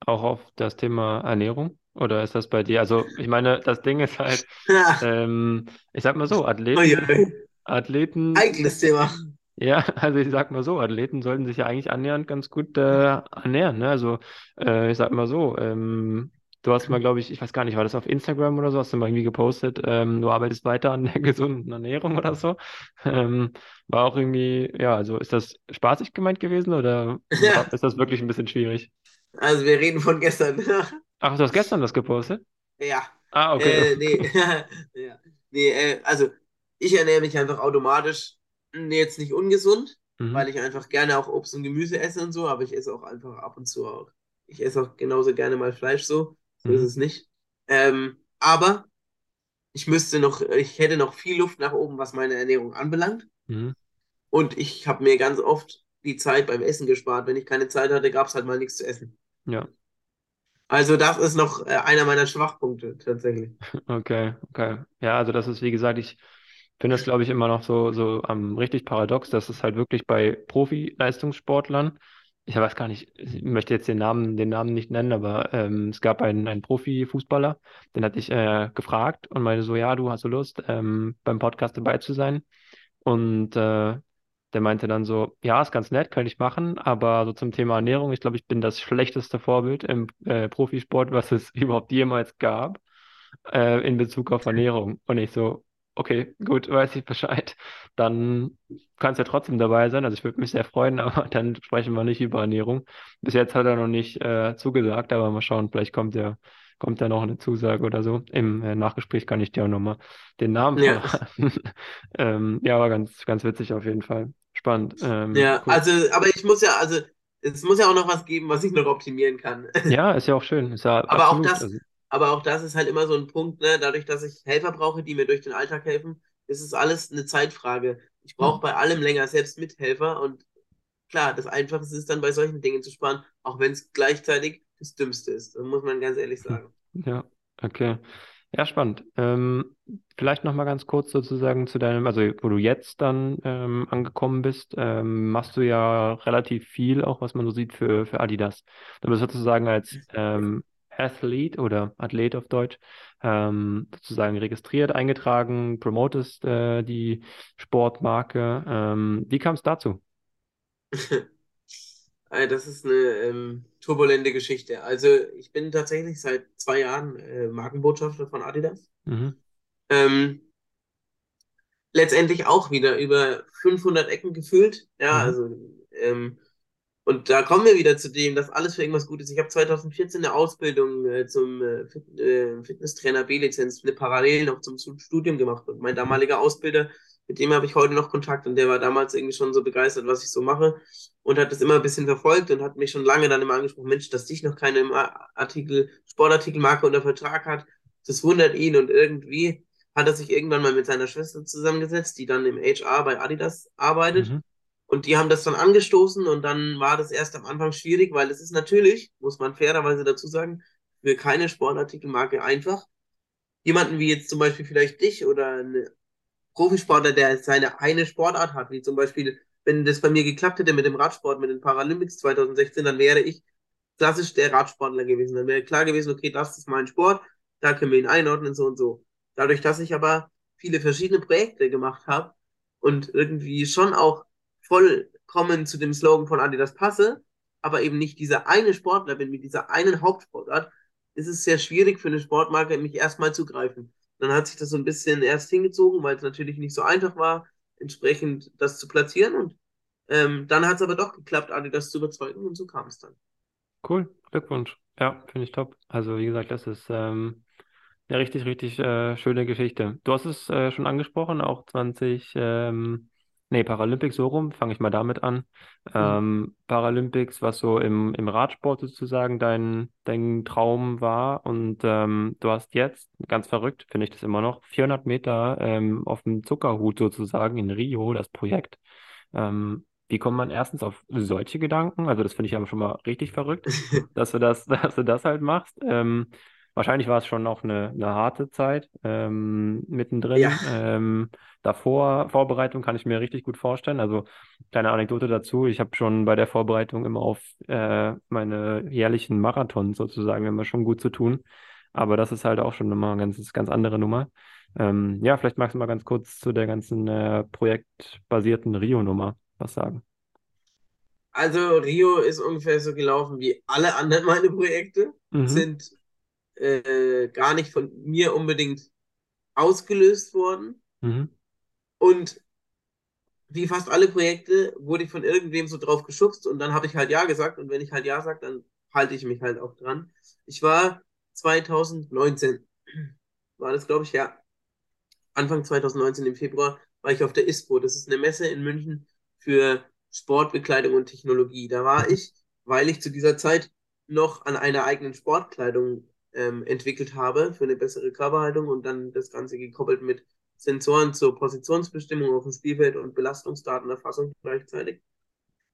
Auch auf das Thema Ernährung? Oder ist das bei dir? Also, ich meine, das Ding ist halt, ähm, ich sag mal so, Athleten, Uiui. Athleten, Heikles Thema. ja, also ich sag mal so, Athleten sollten sich ja eigentlich annähernd ganz gut äh, ernähren, ne? Also, äh, ich sag mal so, ähm, du hast mal, glaube ich, ich weiß gar nicht, war das auf Instagram oder so, hast du mal irgendwie gepostet, ähm, du arbeitest weiter an der gesunden Ernährung oder so. Ähm, war auch irgendwie, ja, also ist das spaßig gemeint gewesen oder Ja. ist das wirklich ein bisschen schwierig? Also wir reden von gestern. Ach, du hast gestern das gepostet? Ja. Ah, okay. Äh, nee. ja. Nee, äh, also ich ernähre mich einfach automatisch mh, jetzt nicht ungesund, Mhm. weil ich einfach gerne auch Obst und Gemüse esse und so, aber ich esse auch einfach ab und zu auch. Ich esse auch genauso gerne mal Fleisch so. So ist Mhm. es nicht. Ähm, aber ich müsste noch, ich hätte noch viel Luft nach oben, was meine Ernährung anbelangt. Mhm. Und ich habe mir ganz oft die Zeit beim Essen gespart. Wenn ich keine Zeit hatte, gab es halt mal nichts zu essen. Ja, Also das ist noch äh, einer meiner Schwachpunkte tatsächlich. okay, okay. Ja, also das ist, wie gesagt, ich finde das, glaube ich, immer noch so, so ähm, richtig paradox, dass es halt wirklich bei Profi-Leistungssportlern, ich weiß gar nicht, ich möchte jetzt den Namen, den Namen nicht nennen, aber ähm, es gab einen, einen Profi-Fußballer, den hatte ich äh, gefragt und meinte so, ja, du hast du Lust, ähm, beim Podcast dabei zu sein? Und äh, der meinte dann so, ja, ist ganz nett, könnte ich machen, aber so zum Thema Ernährung, ich glaube, ich bin das schlechteste Vorbild im äh, Profisport, was es überhaupt jemals gab, äh, in Bezug auf Ernährung. Und ich so, okay, gut, weiß ich Bescheid. Dann kannst du ja trotzdem dabei sein. Also ich würde mich sehr freuen, aber dann sprechen wir nicht über Ernährung. Bis jetzt hat er noch nicht äh, zugesagt, aber mal schauen, vielleicht kommt ja, kommt da noch eine Zusage oder so. Im äh, Nachgespräch kann ich dir auch nochmal den Namen Ja. verraten. ähm, ja, aber ganz, ganz witzig auf jeden Fall. Spannend. Ähm, Ja, cool. also, aber ich muss ja, also es muss ja auch noch was geben, was ich noch optimieren kann. Ja, ist ja auch schön. Ja Aber auch das, Also, aber auch das ist halt immer so ein Punkt, ne? Dadurch, dass ich Helfer brauche, die mir durch den Alltag helfen, ist es alles eine Zeitfrage. Ich brauche hm, bei allem länger selbst Mithelfer und klar, das Einfachste ist dann bei solchen Dingen zu sparen, auch wenn es gleichzeitig das Dümmste ist. Das muss man ganz ehrlich hm, sagen. Ja, okay. Ja, spannend. Ähm, vielleicht noch mal ganz kurz sozusagen zu deinem, also wo du jetzt dann ähm, angekommen bist, ähm, machst du ja relativ viel, auch was man so sieht für, für Adidas. Du bist sozusagen als ähm, Athlete oder Athlet auf Deutsch ähm, sozusagen registriert, eingetragen, promotest äh, die Sportmarke. Ähm, wie kam es dazu? Äh, Das ist eine ähm, turbulente Geschichte. Also ich bin tatsächlich seit zwei Jahren äh, Markenbotschafter von Adidas. Mhm. Ähm, letztendlich auch wieder über 500 Ecken gefühlt. Ja, Mhm. also, ähm, und da kommen wir wieder zu dem, dass alles für irgendwas gut ist. Ich habe 2014 eine Ausbildung äh, zum äh, Fit äh, Fitnesstrainer B-Lizenz, eine parallel noch zum Studium gemacht. Und mein Mhm. damaliger Ausbilder, mit dem habe ich heute noch Kontakt und der war damals irgendwie schon so begeistert, was ich so mache und hat das immer ein bisschen verfolgt und hat mich schon lange dann immer angesprochen, Mensch, dass dich noch keine Artikel, Sportartikelmarke unter Vertrag hat, das wundert ihn und irgendwie hat er sich irgendwann mal mit seiner Schwester zusammengesetzt, die dann im HR bei Adidas arbeitet. Mhm. Und die haben das dann angestoßen und dann war das erst am Anfang schwierig, weil es ist natürlich, muss man fairerweise dazu sagen, für keine Sportartikelmarke einfach. Jemanden wie jetzt zum Beispiel vielleicht dich oder eine Profisportler, der seine eine Sportart hat, wie zum Beispiel, wenn das bei mir geklappt hätte mit dem Radsport, mit den Paralympics 2016, dann wäre ich klassisch der Radsportler gewesen. Dann wäre klar gewesen, okay, das ist mein Sport, da können wir ihn einordnen, so und so. Dadurch, dass ich aber viele verschiedene Projekte gemacht habe und irgendwie schon auch vollkommen zu dem Slogan von Adidas passe, aber eben nicht dieser eine Sportler bin mit dieser einen Hauptsportart, ist es sehr schwierig für eine Sportmarke, mich erstmal zu greifen. Dann hat sich das so ein bisschen erst hingezogen, weil es natürlich nicht so einfach war, entsprechend das zu platzieren. Und ähm, dann hat es aber doch geklappt, Adidas zu überzeugen und so kam es dann. Cool, Glückwunsch. Ja, finde ich top. Also wie gesagt, das ist ähm, eine richtig, richtig äh, schöne Geschichte. Du hast es äh, schon angesprochen, auch 20, ähm, nee, Paralympics so rum, fange ich mal damit an. Ähm, Paralympics, was so im, im Radsport sozusagen dein, dein Traum war und ähm, du hast jetzt, ganz verrückt, finde ich das immer noch, 400 Meter ähm, auf dem Zuckerhut sozusagen in Rio, das Projekt. Ähm, wie kommt man erstens auf solche Gedanken? Also das finde ich aber schon mal richtig verrückt, dass du das, dass du das halt machst. Wahrscheinlich war es schon auch eine, eine harte Zeit ähm, mittendrin. Ja. Ähm, davor, Vorbereitung kann ich mir richtig gut vorstellen. Also kleine Anekdote dazu. Ich habe schon bei der Vorbereitung immer auf äh, meine jährlichen Marathons sozusagen immer schon gut zu tun. Aber das ist halt auch schon immer eine ganz, ganz andere Nummer. Ähm, ja, vielleicht magst du mal ganz kurz zu der ganzen äh, projektbasierten Rio-Nummer was sagen. Also Rio ist ungefähr so gelaufen wie alle anderen meine Projekte, Mhm. sind äh, gar nicht von mir unbedingt ausgelöst worden. Mhm. Und wie fast alle Projekte wurde ich von irgendwem so drauf geschubst und dann habe ich halt Ja gesagt und wenn ich halt Ja sage, dann halte ich mich halt auch dran. Ich war 2019, war das glaube ich, ja, Anfang 2019 im Februar war ich auf der ISPO. Das ist eine Messe in München für Sportbekleidung und Technologie. Da war ich, weil ich zu dieser Zeit noch an einer eigenen Sportkleidung ähm, entwickelt habe für eine bessere Körperhaltung und dann das Ganze gekoppelt mit Sensoren zur Positionsbestimmung auf dem Spielfeld und Belastungsdatenerfassung gleichzeitig.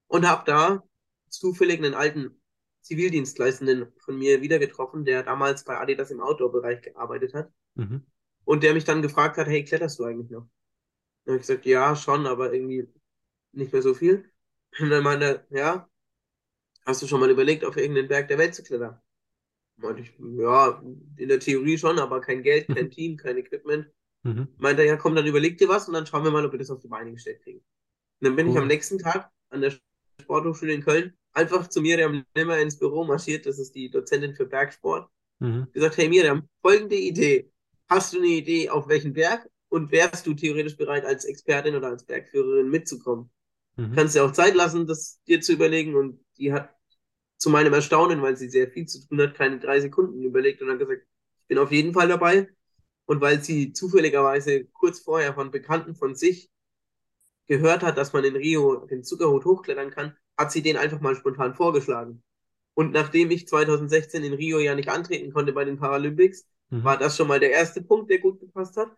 Und habe da zufällig einen alten Zivildienstleistenden von mir wieder getroffen, der damals bei Adidas im Outdoor-Bereich gearbeitet hat. Mhm. Und der mich dann gefragt hat, hey, kletterst du eigentlich noch? Und habe ich gesagt, ja, schon, aber irgendwie nicht mehr so viel. Und dann meinte er, ja, hast du schon mal überlegt, auf irgendeinen Berg der Welt zu klettern? Meinte ich, ja, in der Theorie schon, aber kein Geld, kein Team, kein Equipment. Mhm. Meinte er, ja, komm, dann überleg dir was und dann schauen wir mal, ob wir das auf die Beine gestellt kriegen. Und dann bin ich am Cool. nächsten Tag an der Sporthochschule in Köln einfach zu Miriam Nimmer ins Büro marschiert, das ist die Dozentin für Bergsport, Mhm. gesagt, hey Miriam, folgende Idee. Hast du eine Idee, auf welchen Berg? Und wärst du theoretisch bereit, als Expertin oder als Bergführerin mitzukommen? Mhm. Kannst dir auch Zeit lassen, das dir zu überlegen. Und die hat zu meinem Erstaunen, weil sie sehr viel zu tun hat, keine drei Sekunden überlegt und hat gesagt, ich bin auf jeden Fall dabei. Und weil sie zufälligerweise kurz vorher von Bekannten von sich gehört hat, dass man in Rio den Zuckerhut hochklettern kann, hat sie den einfach mal spontan vorgeschlagen. Und nachdem ich 2016 in Rio ja nicht antreten konnte bei den Paralympics, Mhm. war das schon mal der erste Punkt, der gut gepasst hat.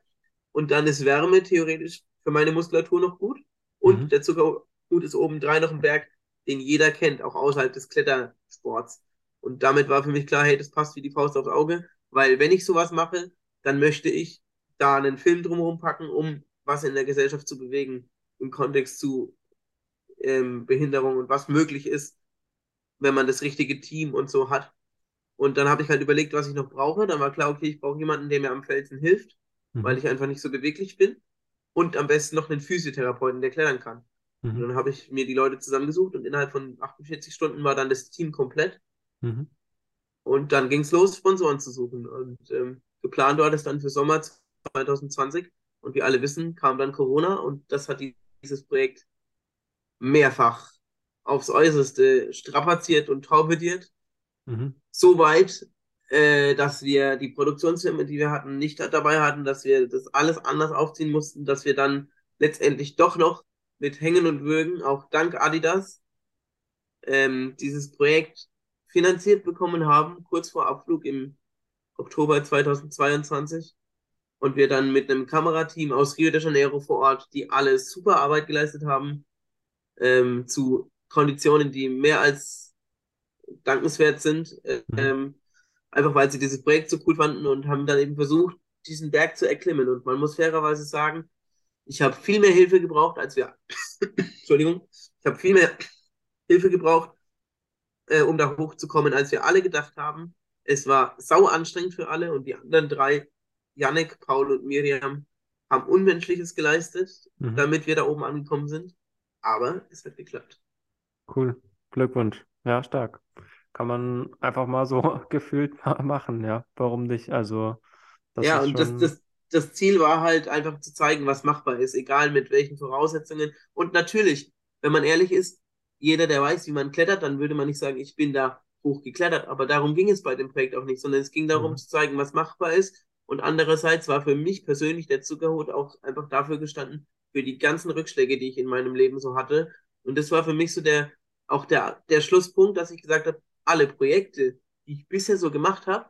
Und dann ist Wärme theoretisch für meine Muskulatur noch gut. Und Mhm. der Zuckerhut ist obendrein noch ein Berg, den jeder kennt, auch außerhalb des Klettersports. Und damit war für mich klar, hey, das passt wie die Faust aufs Auge, weil wenn ich sowas mache, dann möchte ich da einen Film drumherum packen, um was in der Gesellschaft zu bewegen im Kontext zu ähm, Behinderung und was möglich ist, wenn man das richtige Team und so hat. Und dann habe ich halt überlegt, was ich noch brauche. Dann war klar, okay, ich brauche jemanden, der mir am Felsen hilft, Mhm. weil ich einfach nicht so beweglich bin. Und am besten noch einen Physiotherapeuten, der klettern kann. Und Mhm. dann habe ich mir die Leute zusammengesucht und innerhalb von 48 Stunden war dann das Team komplett. Mhm. Und dann ging es los, Sponsoren zu suchen. Und ähm, geplant war das dann für Sommer 2020. Und wie alle wissen, kam dann Corona und das hat dieses Projekt mehrfach aufs Äußerste strapaziert und torpediert. Mhm. So weit, äh, dass wir die Produktionsfirma, die wir hatten, nicht dabei hatten, dass wir das alles anders aufziehen mussten, dass wir dann letztendlich doch noch mit Hängen und Würgen, auch dank Adidas, ähm, dieses Projekt finanziert bekommen haben, kurz vor Abflug im Oktober 2022. Und wir dann mit einem Kamerateam aus Rio de Janeiro vor Ort, die alle super Arbeit geleistet haben, ähm, zu Konditionen, die mehr als dankenswert sind, äh, mhm. ähm, einfach weil sie dieses Projekt so cool fanden und haben dann eben versucht, diesen Berg zu erklimmen. Und man muss fairerweise sagen, ich habe viel mehr Hilfe gebraucht, als wir. Entschuldigung, ich habe viel mehr Hilfe gebraucht, äh, um da hochzukommen, als wir alle gedacht haben. Es war sau anstrengend für alle und die anderen drei, Yannick, Paul und Miriam, haben Unmenschliches geleistet, mhm. damit wir da oben angekommen sind. Aber es hat geklappt. Cool. Glückwunsch. Ja, stark. Kann man einfach mal so gefühlt machen, ja. Warum nicht? Also, das ja, und schon... das, das, das Ziel war halt einfach zu zeigen, was machbar ist, egal mit welchen Voraussetzungen. Und natürlich, wenn man ehrlich ist, jeder, der weiß, wie man klettert, dann würde man nicht sagen, ich bin da hochgeklettert. Aber darum ging es bei dem Projekt auch nicht, sondern es ging darum mhm. zu zeigen, was machbar ist. Und andererseits war für mich persönlich der Zuckerhut auch einfach dafür gestanden, für die ganzen Rückschläge, die ich in meinem Leben so hatte. Und das war für mich so der, auch der, der Schlusspunkt, dass ich gesagt habe, alle Projekte, die ich bisher so gemacht habe,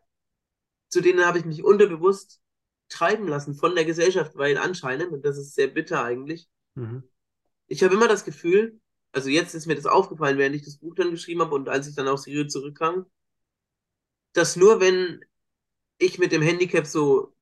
zu denen habe ich mich unterbewusst treiben lassen von der Gesellschaft, weil anscheinend, und das ist sehr bitter eigentlich, mhm. ich habe immer das Gefühl, also jetzt ist mir das aufgefallen, während ich das Buch dann geschrieben habe und als ich dann aus Rio zurückkam, dass nur wenn ich mit dem Handicap so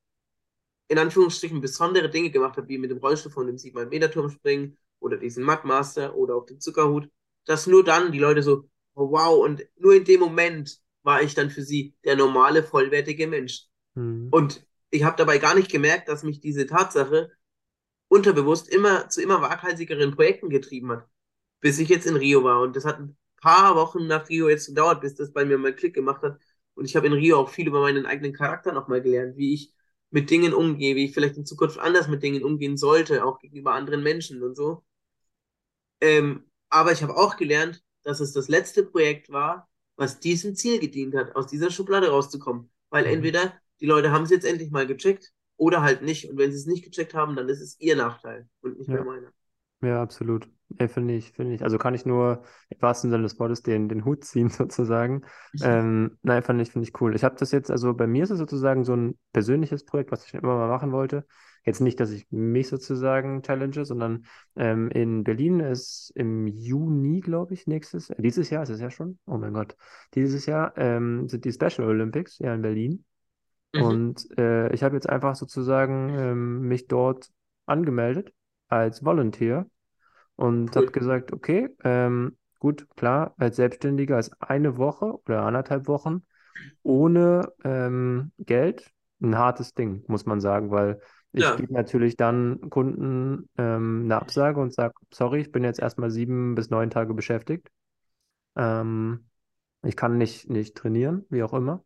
in Anführungsstrichen besondere Dinge gemacht habe, wie mit dem Rollstuhl von dem 7 Meter Turm springen oder diesen Mudmaster oder auf dem Zuckerhut, dass nur dann die Leute so, oh wow, und nur in dem Moment war ich dann für sie der normale, vollwertige Mensch. Mhm. Und ich habe dabei gar nicht gemerkt, dass mich diese Tatsache unterbewusst immer zu immer waghalsigeren Projekten getrieben hat, bis ich jetzt in Rio war. Und das hat ein paar Wochen nach Rio jetzt gedauert, bis das bei mir mal Klick gemacht hat. Und ich habe in Rio auch viel über meinen eigenen Charakter nochmal gelernt, wie ich mit Dingen umgehe, wie ich vielleicht in Zukunft anders mit Dingen umgehen sollte, auch gegenüber anderen Menschen und so. Ähm, aber ich habe auch gelernt, dass es das letzte Projekt war, was diesem Ziel gedient hat, aus dieser Schublade rauszukommen. Weil mhm. entweder die Leute haben es jetzt endlich mal gecheckt oder halt nicht. Und wenn sie es nicht gecheckt haben, dann ist es ihr Nachteil und nicht ja. mehr meiner. Ja, absolut. Ja, finde ich, finde ich. Also kann ich nur im wahrsten Sinne des Wortes den, den Hut ziehen, sozusagen. Ähm, nein, fand ich, finde ich cool. Ich habe das jetzt, also bei mir ist es sozusagen so ein persönliches Projekt, was ich immer mal machen wollte. Jetzt nicht, dass ich mich sozusagen challenge, sondern ähm, in Berlin ist im Juni, glaube ich, nächstes, äh, dieses Jahr ist es ja schon, oh mein Gott, dieses Jahr ähm, sind die Special Olympics ja in Berlin. Mhm. Und äh, ich habe jetzt einfach sozusagen ähm, mich dort angemeldet als Volunteer und cool. habe gesagt, okay, ähm, gut, klar, als Selbstständiger ist eine Woche oder anderthalb Wochen ohne ähm, Geld ein hartes Ding, muss man sagen, weil ich ja. gebe natürlich dann Kunden ähm, eine Absage und sage, sorry, ich bin jetzt erstmal sieben bis neun Tage beschäftigt. Ähm, ich kann nicht, nicht trainieren, wie auch immer.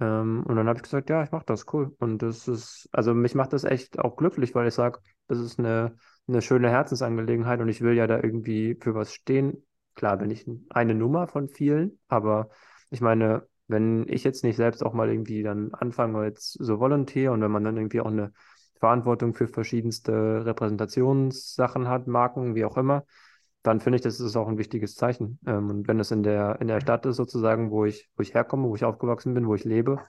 Ähm, und dann habe ich gesagt, ja, ich mache das, cool. Und das ist, also mich macht das echt auch glücklich, weil ich sage, das ist eine, eine schöne Herzensangelegenheit und ich will ja da irgendwie für was stehen. Klar bin ich eine Nummer von vielen, aber ich meine, wenn ich jetzt nicht selbst auch mal irgendwie dann anfange jetzt so Volontier und wenn man dann irgendwie auch eine Verantwortung für verschiedenste Repräsentationssachen hat, Marken, wie auch immer, dann finde ich, das ist auch ein wichtiges Zeichen. Ähm, und wenn es in der, in der Stadt ist, sozusagen, wo ich, wo ich herkomme, wo ich aufgewachsen bin, wo ich lebe,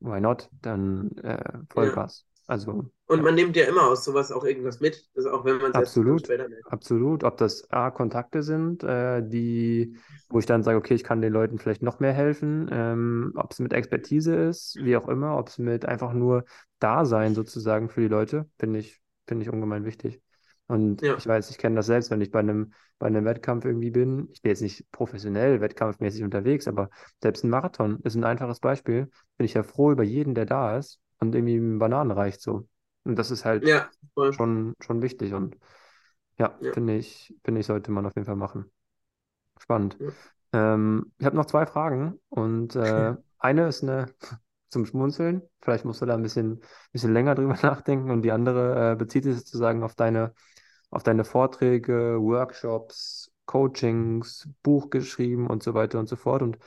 why not? Dann äh, Vollgas. Ja. Also, und man nimmt ja immer aus sowas auch irgendwas mit, also auch wenn man es absolut, später. Absolut. Ob das A, Kontakte sind, äh, die, wo ich dann sage, okay, ich kann den Leuten vielleicht noch mehr helfen, ähm, ob es mit Expertise ist, wie auch immer, ob es mit einfach nur Dasein sozusagen für die Leute, finde ich, finde ich ungemein wichtig. Und ja. ich weiß, ich kenne das selbst, wenn ich bei einem, bei einem Wettkampf irgendwie bin. Ich bin jetzt nicht professionell wettkampfmäßig unterwegs, aber selbst ein Marathon ist ein einfaches Beispiel. Bin ich ja froh über jeden, der da ist und irgendwie Bananen reicht so. Und das ist halt ja, schon, schon wichtig. Und ja, ja. finde ich, finde ich, sollte man auf jeden Fall machen. Spannend. Ähm, ich habe noch zwei Fragen und äh, eine ist eine zum Schmunzeln. Vielleicht musst du da ein bisschen, bisschen länger drüber nachdenken. Und die andere äh, bezieht sich sozusagen auf deine, auf deine Vorträge, Workshops, Coachings, Buch geschrieben und so weiter und so fort. Und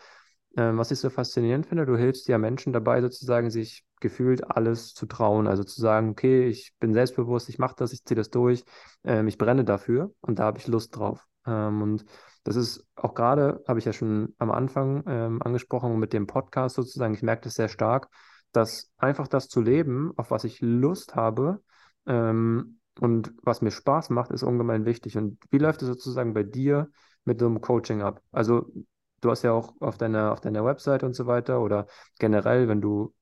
ähm, was ich so faszinierend finde, du hilfst ja Menschen dabei, sozusagen sich gefühlt alles zu trauen. Also zu sagen, okay, ich bin selbstbewusst, ich mache das, ich ziehe das durch, ähm, ich brenne dafür und da habe ich Lust drauf. Ähm, und das ist auch gerade, habe ich ja schon am Anfang ähm, angesprochen mit dem Podcast sozusagen, ich merke das sehr stark, dass einfach das zu leben, auf was ich Lust habe ähm, und was mir Spaß macht, ist ungemein wichtig. Und wie läuft es sozusagen bei dir mit so einem Coaching ab? Also du hast ja auch auf deiner, auf deiner Website und so weiter oder generell, wenn du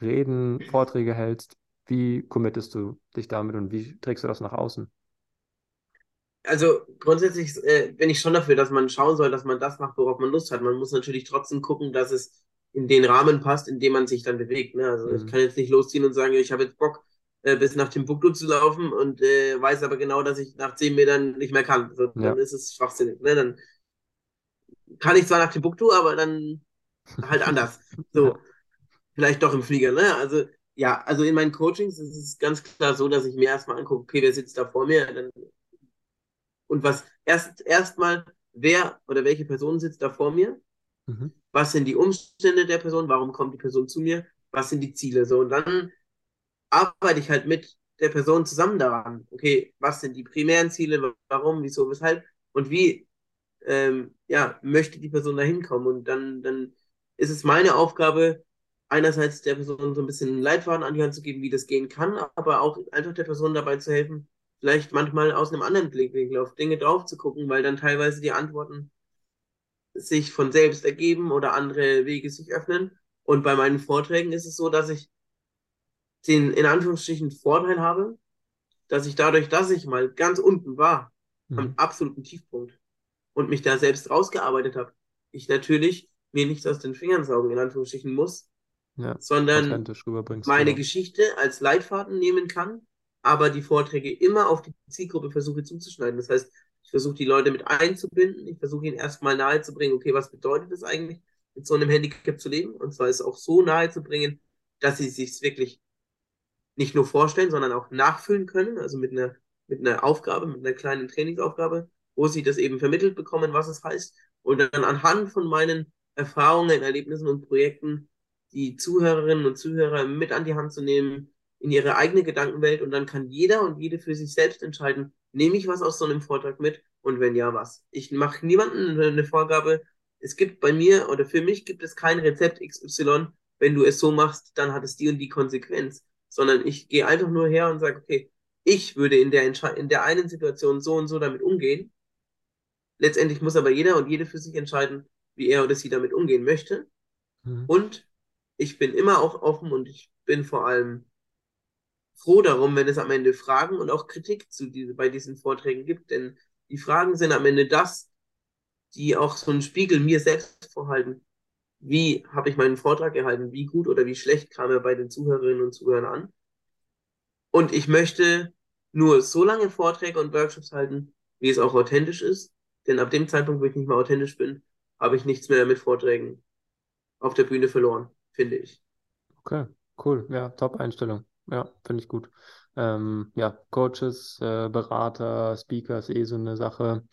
Reden, Vorträge hältst, wie committest du dich damit und wie trägst du das nach außen? Also grundsätzlich äh, bin ich schon dafür, dass man schauen soll, dass man das macht, worauf man Lust hat. Man muss natürlich trotzdem gucken, dass es in den Rahmen passt, in dem man sich dann bewegt. Ne? Also mhm. ich kann jetzt nicht losziehen und sagen, ich habe jetzt Bock, äh, bis nach Timbuktu zu laufen und äh, weiß aber genau, dass ich nach zehn Metern nicht mehr kann. Also, ja. Dann ist es schwachsinnig. Ne? Dann kann ich zwar nach Timbuktu, aber dann halt anders. So, vielleicht doch im Flieger, ne? Also, ja, also in meinen Coachings ist es ganz klar so, dass ich mir erstmal angucke, okay, wer sitzt da vor mir? Dann, und was erst erstmal, wer oder welche Person sitzt da vor mir? Mhm. Was sind die Umstände der Person? Warum kommt die Person zu mir? Was sind die Ziele? So, und dann arbeite ich halt mit der Person zusammen daran. Okay, was sind die primären Ziele? Warum, wieso, weshalb? Und wie ähm, ja, möchte die Person da hinkommen. Und dann, dann ist es meine Aufgabe, einerseits der Person so ein bisschen Leitfaden an die Hand zu geben, wie das gehen kann, aber auch einfach der Person dabei zu helfen, vielleicht manchmal aus einem anderen Blickwinkel auf Dinge drauf zu gucken, weil dann teilweise die Antworten sich von selbst ergeben oder andere Wege sich öffnen. Und bei meinen Vorträgen ist es so, dass ich den in Anführungsstrichen Vorteil habe, dass ich dadurch, dass ich mal ganz unten war, mhm. am absoluten Tiefpunkt, und mich da selbst rausgearbeitet habe, ich natürlich mir nichts aus den Fingern saugen, in Anführungsstrichen muss, ja, sondern meine genau. Geschichte als Leitfaden nehmen kann, aber die Vorträge immer auf die Zielgruppe versuche zuzuschneiden. Das heißt, ich versuche die Leute mit einzubinden, ich versuche ihnen erstmal nahezubringen, okay, was bedeutet es eigentlich, mit so einem Handicap zu leben? Und zwar es auch so nahezubringen, dass sie sich wirklich nicht nur vorstellen, sondern auch nachfüllen können, also mit einer, mit einer Aufgabe, mit einer kleinen Trainingsaufgabe wo sie das eben vermittelt bekommen, was es heißt. Und dann anhand von meinen Erfahrungen, Erlebnissen und Projekten die Zuhörerinnen und Zuhörer mit an die Hand zu nehmen in ihre eigene Gedankenwelt und dann kann jeder und jede für sich selbst entscheiden, nehme ich was aus so einem Vortrag mit und wenn ja, was. Ich mache niemandem eine Vorgabe. Es gibt bei mir oder für mich gibt es kein Rezept XY, wenn du es so machst, dann hat es die und die Konsequenz, sondern ich gehe einfach nur her und sage, okay, ich würde in der, in der einen Situation so und so damit umgehen Letztendlich muss aber jeder und jede für sich entscheiden, wie er oder sie damit umgehen möchte. Mhm. Und ich bin immer auch offen und ich bin vor allem froh darum, wenn es am Ende Fragen und auch Kritik zu diese, bei diesen Vorträgen gibt, denn die Fragen sind am Ende das, die auch so einen Spiegel mir selbst vorhalten. Wie habe ich meinen Vortrag erhalten? Wie gut oder wie schlecht kam er bei den Zuhörerinnen und Zuhörern an? Und ich möchte nur so lange Vorträge und Workshops halten, wie es auch authentisch ist denn ab dem Zeitpunkt, wo ich nicht mehr authentisch bin, habe ich nichts mehr mit Vorträgen auf der Bühne verloren, finde ich. Okay, cool. Ja, Top-Einstellung. Ja, finde ich gut. Ähm, ja, Coaches, äh, Berater, Speaker ist eh so eine Sache.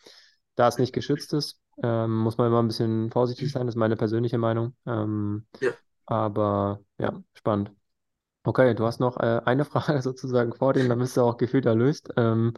Da es nicht geschützt ist, ähm, muss man immer ein bisschen vorsichtig sein. Das ist meine persönliche Meinung. Ähm, ja. Aber ja, spannend. Okay, du hast noch äh, eine Frage sozusagen vor dir, dann bist du auch gefühlt erlöst. Ähm,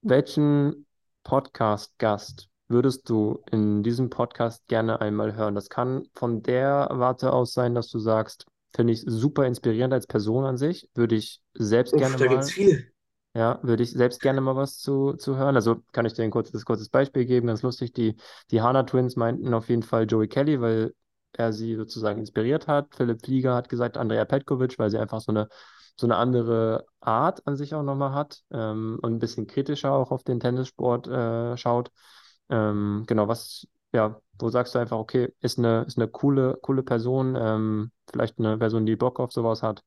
welchen Podcast-Gast würdest du in diesem Podcast gerne einmal hören? Das kann von der Warte aus sein, dass du sagst, finde ich super inspirierend als Person an sich, würde ich selbst Uff, gerne da mal. Gibt's viel. Ja, würde ich selbst gerne mal was zu, zu hören. Also kann ich dir ein kurzes, kurzes Beispiel geben, ganz lustig. Die, die Hana Twins meinten auf jeden Fall Joey Kelly, weil er sie sozusagen inspiriert hat. Philipp Flieger hat gesagt Andrea Petkovic, weil sie einfach so eine so eine andere Art an sich auch nochmal hat ähm, und ein bisschen kritischer auch auf den Tennissport äh, schaut. Ähm, genau, was, ja, wo sagst du einfach, okay, ist eine, ist eine coole, coole Person, ähm, vielleicht eine Person, die Bock auf sowas hat?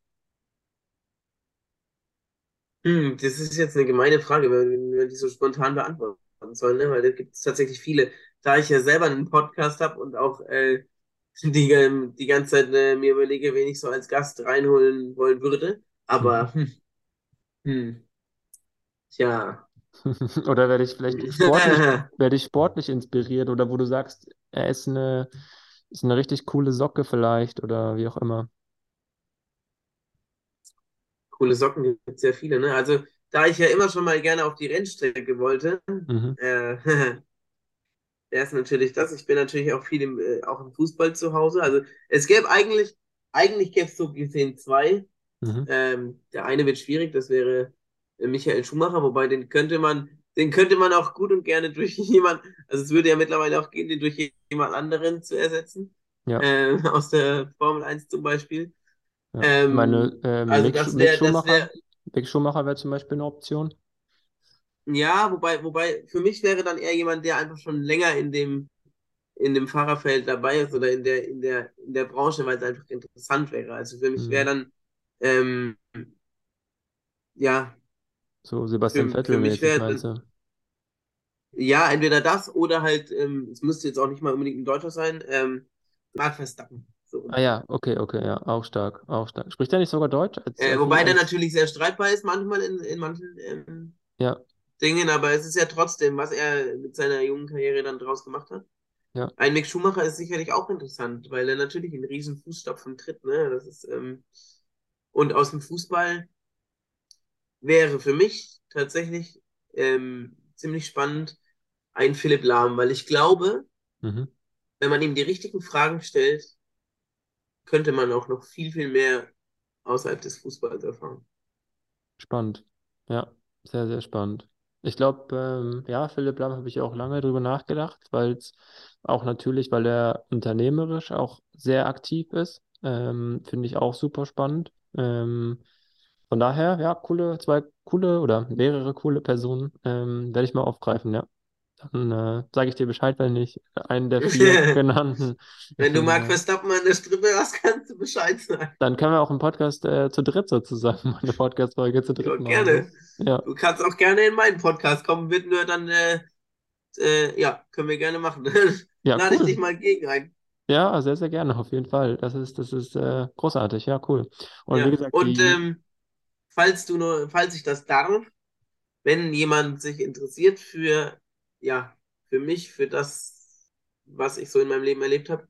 Hm, das ist jetzt eine gemeine Frage, wenn wir die so spontan beantworten sollen, ne? weil da gibt es tatsächlich viele. Da ich ja selber einen Podcast habe und auch äh, die, ähm, die ganze Zeit äh, mir überlege, wen ich so als Gast reinholen wollen würde. Aber, hm, hm, tja. Oder werde ich vielleicht sportlich, werde ich sportlich inspiriert oder wo du sagst, er ist eine, ist eine richtig coole Socke vielleicht oder wie auch immer. Coole Socken gibt es sehr viele, ne? Also, da ich ja immer schon mal gerne auf die Rennstrecke wollte, Mhm. äh, ist natürlich das. Ich bin natürlich auch viel im, äh, auch im Fußball zu Hause. Also, es gäbe eigentlich, eigentlich gäbe es so gesehen zwei. Mhm. Ähm, der eine wird schwierig, das wäre äh, Michael Schumacher, wobei den könnte man, den könnte man auch gut und gerne durch jemand, also es würde ja mittlerweile auch gehen, den durch jemand anderen zu ersetzen. Ja, Äh, aus der Formel 1 zum Beispiel. Ja. Ähm, Meine ähm, also Mick, das Mick wäre, das Schumacher, wäre, Mick Schumacher wäre zum Beispiel eine Option. ja, wobei, wobei, für mich wäre dann eher jemand, der einfach schon länger in dem, in dem Fahrerfeld dabei ist oder in der, in der, in der Branche, weil es einfach interessant wäre. Also für mich wäre Mhm. dann, ähm, ja, So Sebastian für, für mich wäre meinst du? ja, entweder das oder halt, ähm, es müsste jetzt auch nicht mal unbedingt ein Deutscher sein, ähm, Max Verstappen. So. Ah ja, okay, okay, ja, auch stark, auch stark. Spricht er nicht sogar Deutsch als, Äh, als, wobei der als natürlich sehr streitbar ist manchmal in, in manchen ähm, ja, Dingen, aber es ist ja trotzdem, was er mit seiner jungen Karriere dann draus gemacht hat. ja, Ein Mick Schumacher ist sicherlich auch interessant, weil er natürlich in riesen Fußstapfen tritt, ne? Das ist, ähm, und aus dem Fußball wäre für mich tatsächlich ähm, ziemlich spannend ein Philipp Lahm, weil ich glaube, mhm. wenn man ihm die richtigen Fragen stellt, könnte man auch noch viel, viel mehr außerhalb des Fußballs erfahren. Spannend. Ja, sehr, sehr spannend. Ich glaube, ähm, ja, Philipp Lahm habe ich auch lange drüber nachgedacht, weil es auch natürlich, weil er unternehmerisch auch sehr aktiv ist, ähm, finde ich auch super spannend. Ähm, von daher, ja, coole, zwei coole oder mehrere coole Personen ähm, werde ich mal aufgreifen, ja. Dann äh, sage ich dir Bescheid, wenn ich einen der vier genannten Wenn du Marc äh, Verstappen an der Strippe hast, kannst du Bescheid sagen. Dann können wir auch einen Podcast äh, zu dritt sozusagen, eine Podcast-Folge zu Ja, dritt machen. Ne? gerne. Ja, Du kannst auch gerne in meinen Podcast kommen, wird nur dann, äh, äh, ja, können wir gerne machen. ja, Lade ich dich cool. mal gegen ein. Ja, sehr, sehr gerne, auf jeden Fall. Das ist, das ist äh, großartig, ja, cool. Und wie Ja. gesagt, Und die, ähm, falls du nur, falls ich das darf, wenn jemand sich interessiert für, ja, für mich, für das, was ich so in meinem Leben erlebt habe,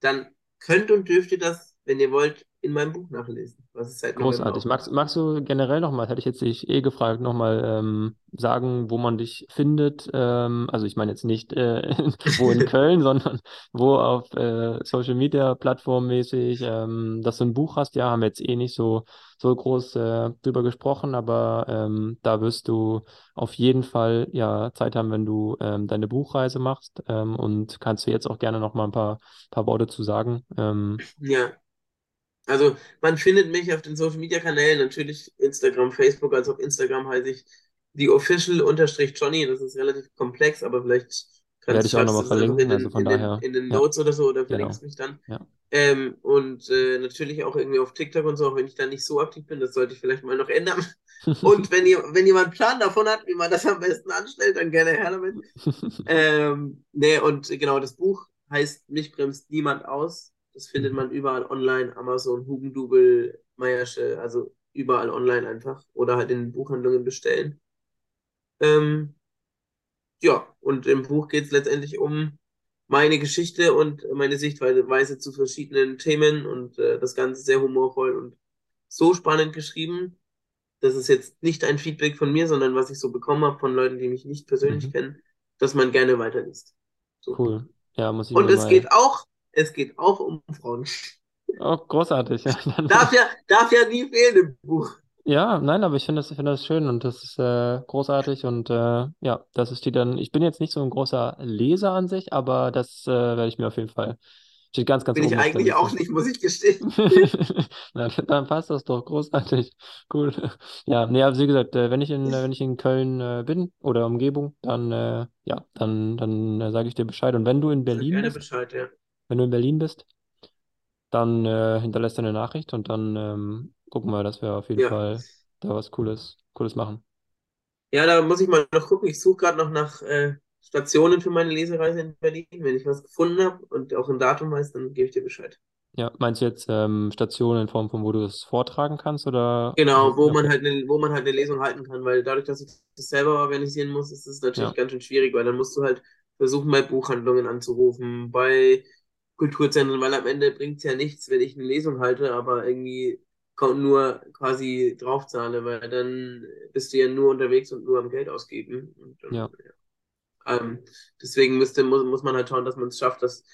dann könnt und dürft ihr das, wenn ihr wollt, in meinem Buch nachlesen, was es seit November großartig. Magst, magst du generell nochmal, hätte ich jetzt dich eh gefragt, nochmal ähm, sagen, wo man dich findet? Ähm, also ich meine jetzt nicht äh, wo in Köln, sondern wo auf äh, Social Media Plattform mäßig, ähm, dass du ein Buch hast. Ja, haben wir jetzt eh nicht so, so groß äh, drüber gesprochen, aber ähm, da wirst du auf jeden Fall ja Zeit haben, wenn du ähm, deine Buchreise machst. Ähm, und kannst du jetzt auch gerne nochmal ein paar, paar Worte zu sagen. Ja, also man findet mich auf den Social Media Kanälen, natürlich Instagram, Facebook, als auch Instagram heiße ich die Official-Johnny. Das ist relativ komplex, aber vielleicht kannst, ich auch nochmal in verlinken, also den, von in den, daher, in den ja, Notes oder so oder genau. verlinkst mich dann. Ja. Ähm, und äh, natürlich auch irgendwie auf TikTok und so, auch wenn ich da nicht so aktiv bin, das sollte ich vielleicht mal noch ändern. Und wenn, ihr, wenn jemand einen Plan davon hat, wie man das am besten anstellt, dann gerne her damit. Ähm, nee, und genau, das Buch heißt Mich bremst niemand aus. Das findet man überall online, Amazon, Hugendubel, Meiersche, also überall online einfach. Oder halt in Buchhandlungen bestellen. Ähm, ja, und im Buch geht es letztendlich um meine Geschichte und meine Sichtweise zu verschiedenen Themen und äh, das Ganze sehr humorvoll und so spannend geschrieben. Das ist jetzt nicht ein Feedback von mir, sondern was ich so bekommen habe von Leuten, die mich nicht persönlich Mhm. kennen, dass man gerne weiterliest. So. Cool. Ja, muss ich Und es mal. geht auch, es geht auch um Frauen. Oh, großartig. Ja, Darf ja, darf ja nie fehlen im Buch. ja, nein, aber ich finde das, ich finde das schön und das ist äh, großartig und äh, ja, das ist die dann. Ich bin jetzt nicht so ein großer Leser an sich, aber das äh, werde ich mir auf jeden Fall. Steht ganz, ganz Bin ich eigentlich auch nicht, muss ich gestehen. Na, dann passt das doch großartig. Cool. Ja, nee, also wie gesagt, äh, wenn ich in, wenn ich in Köln äh, bin oder Umgebung, dann äh, ja, dann, dann sage ich dir Bescheid. Und wenn du in Berlin gerne bist, Bescheid, ja. Wenn du in Berlin bist, dann äh, hinterlässt er eine Nachricht und dann ähm, gucken wir, dass wir auf jeden Ja. Fall da was Cooles, Cooles machen. Ja, da muss ich mal noch gucken. Ich suche gerade noch nach äh, Stationen für meine Lesereise in Berlin. Wenn ich was gefunden habe und auch ein Datum weiß, dann gebe ich dir Bescheid. Ja, meinst du jetzt ähm, Stationen in Form von, wo du es vortragen kannst oder? Genau, wo man halt eine, wo man halt eine Lesung halten kann, weil dadurch, dass ich das selber organisieren muss, ist es natürlich Ja. ganz schön schwierig, weil dann musst du halt versuchen, bei Buchhandlungen anzurufen, bei Kulturzentren, weil am Ende bringt es ja nichts, wenn ich eine Lesung halte, aber irgendwie nur quasi draufzahle, weil dann bist du ja nur unterwegs und nur am Geld ausgeben. Und, dann, Ja. Ähm, deswegen müsste, muss, muss man halt schauen, dass man es schafft, dass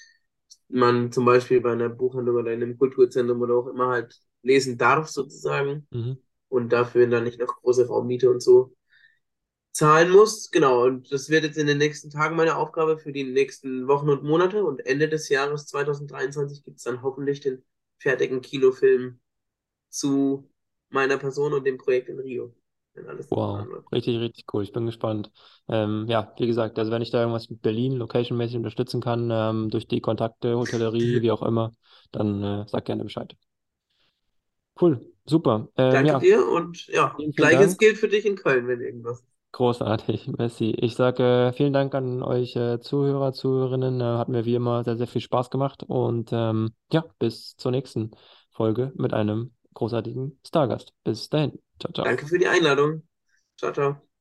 man zum Beispiel bei einer Buchhandlung oder in einem Kulturzentrum oder auch immer halt lesen darf, sozusagen Mhm. und dafür dann nicht noch große Raummiete und so zahlen muss. Genau, und das wird jetzt in den nächsten Tagen meine Aufgabe für die nächsten Wochen und Monate. Und Ende des Jahres 2023 gibt es dann hoffentlich den fertigen Kinofilm zu meiner Person und dem Projekt in Rio. Wenn alles Wow, richtig, richtig cool. Ich bin gespannt. Ähm, ja, wie gesagt, also wenn ich da irgendwas mit Berlin locationmäßig unterstützen kann, ähm, durch die Kontakte, Hotellerie, wie auch immer, dann äh, sag gerne Bescheid. Cool, super. Ähm, Danke ja, dir und ja, gleiches Dank. gilt für dich in Köln, wenn irgendwas ist. Großartig, merci. Ich sage vielen Dank an euch äh, Zuhörer, Zuhörerinnen. Äh, hat mir wie immer sehr, sehr viel Spaß gemacht und ähm, ja, bis zur nächsten Folge mit einem großartigen Stargast. Bis dahin. Ciao, ciao. Danke für die Einladung. Ciao, ciao.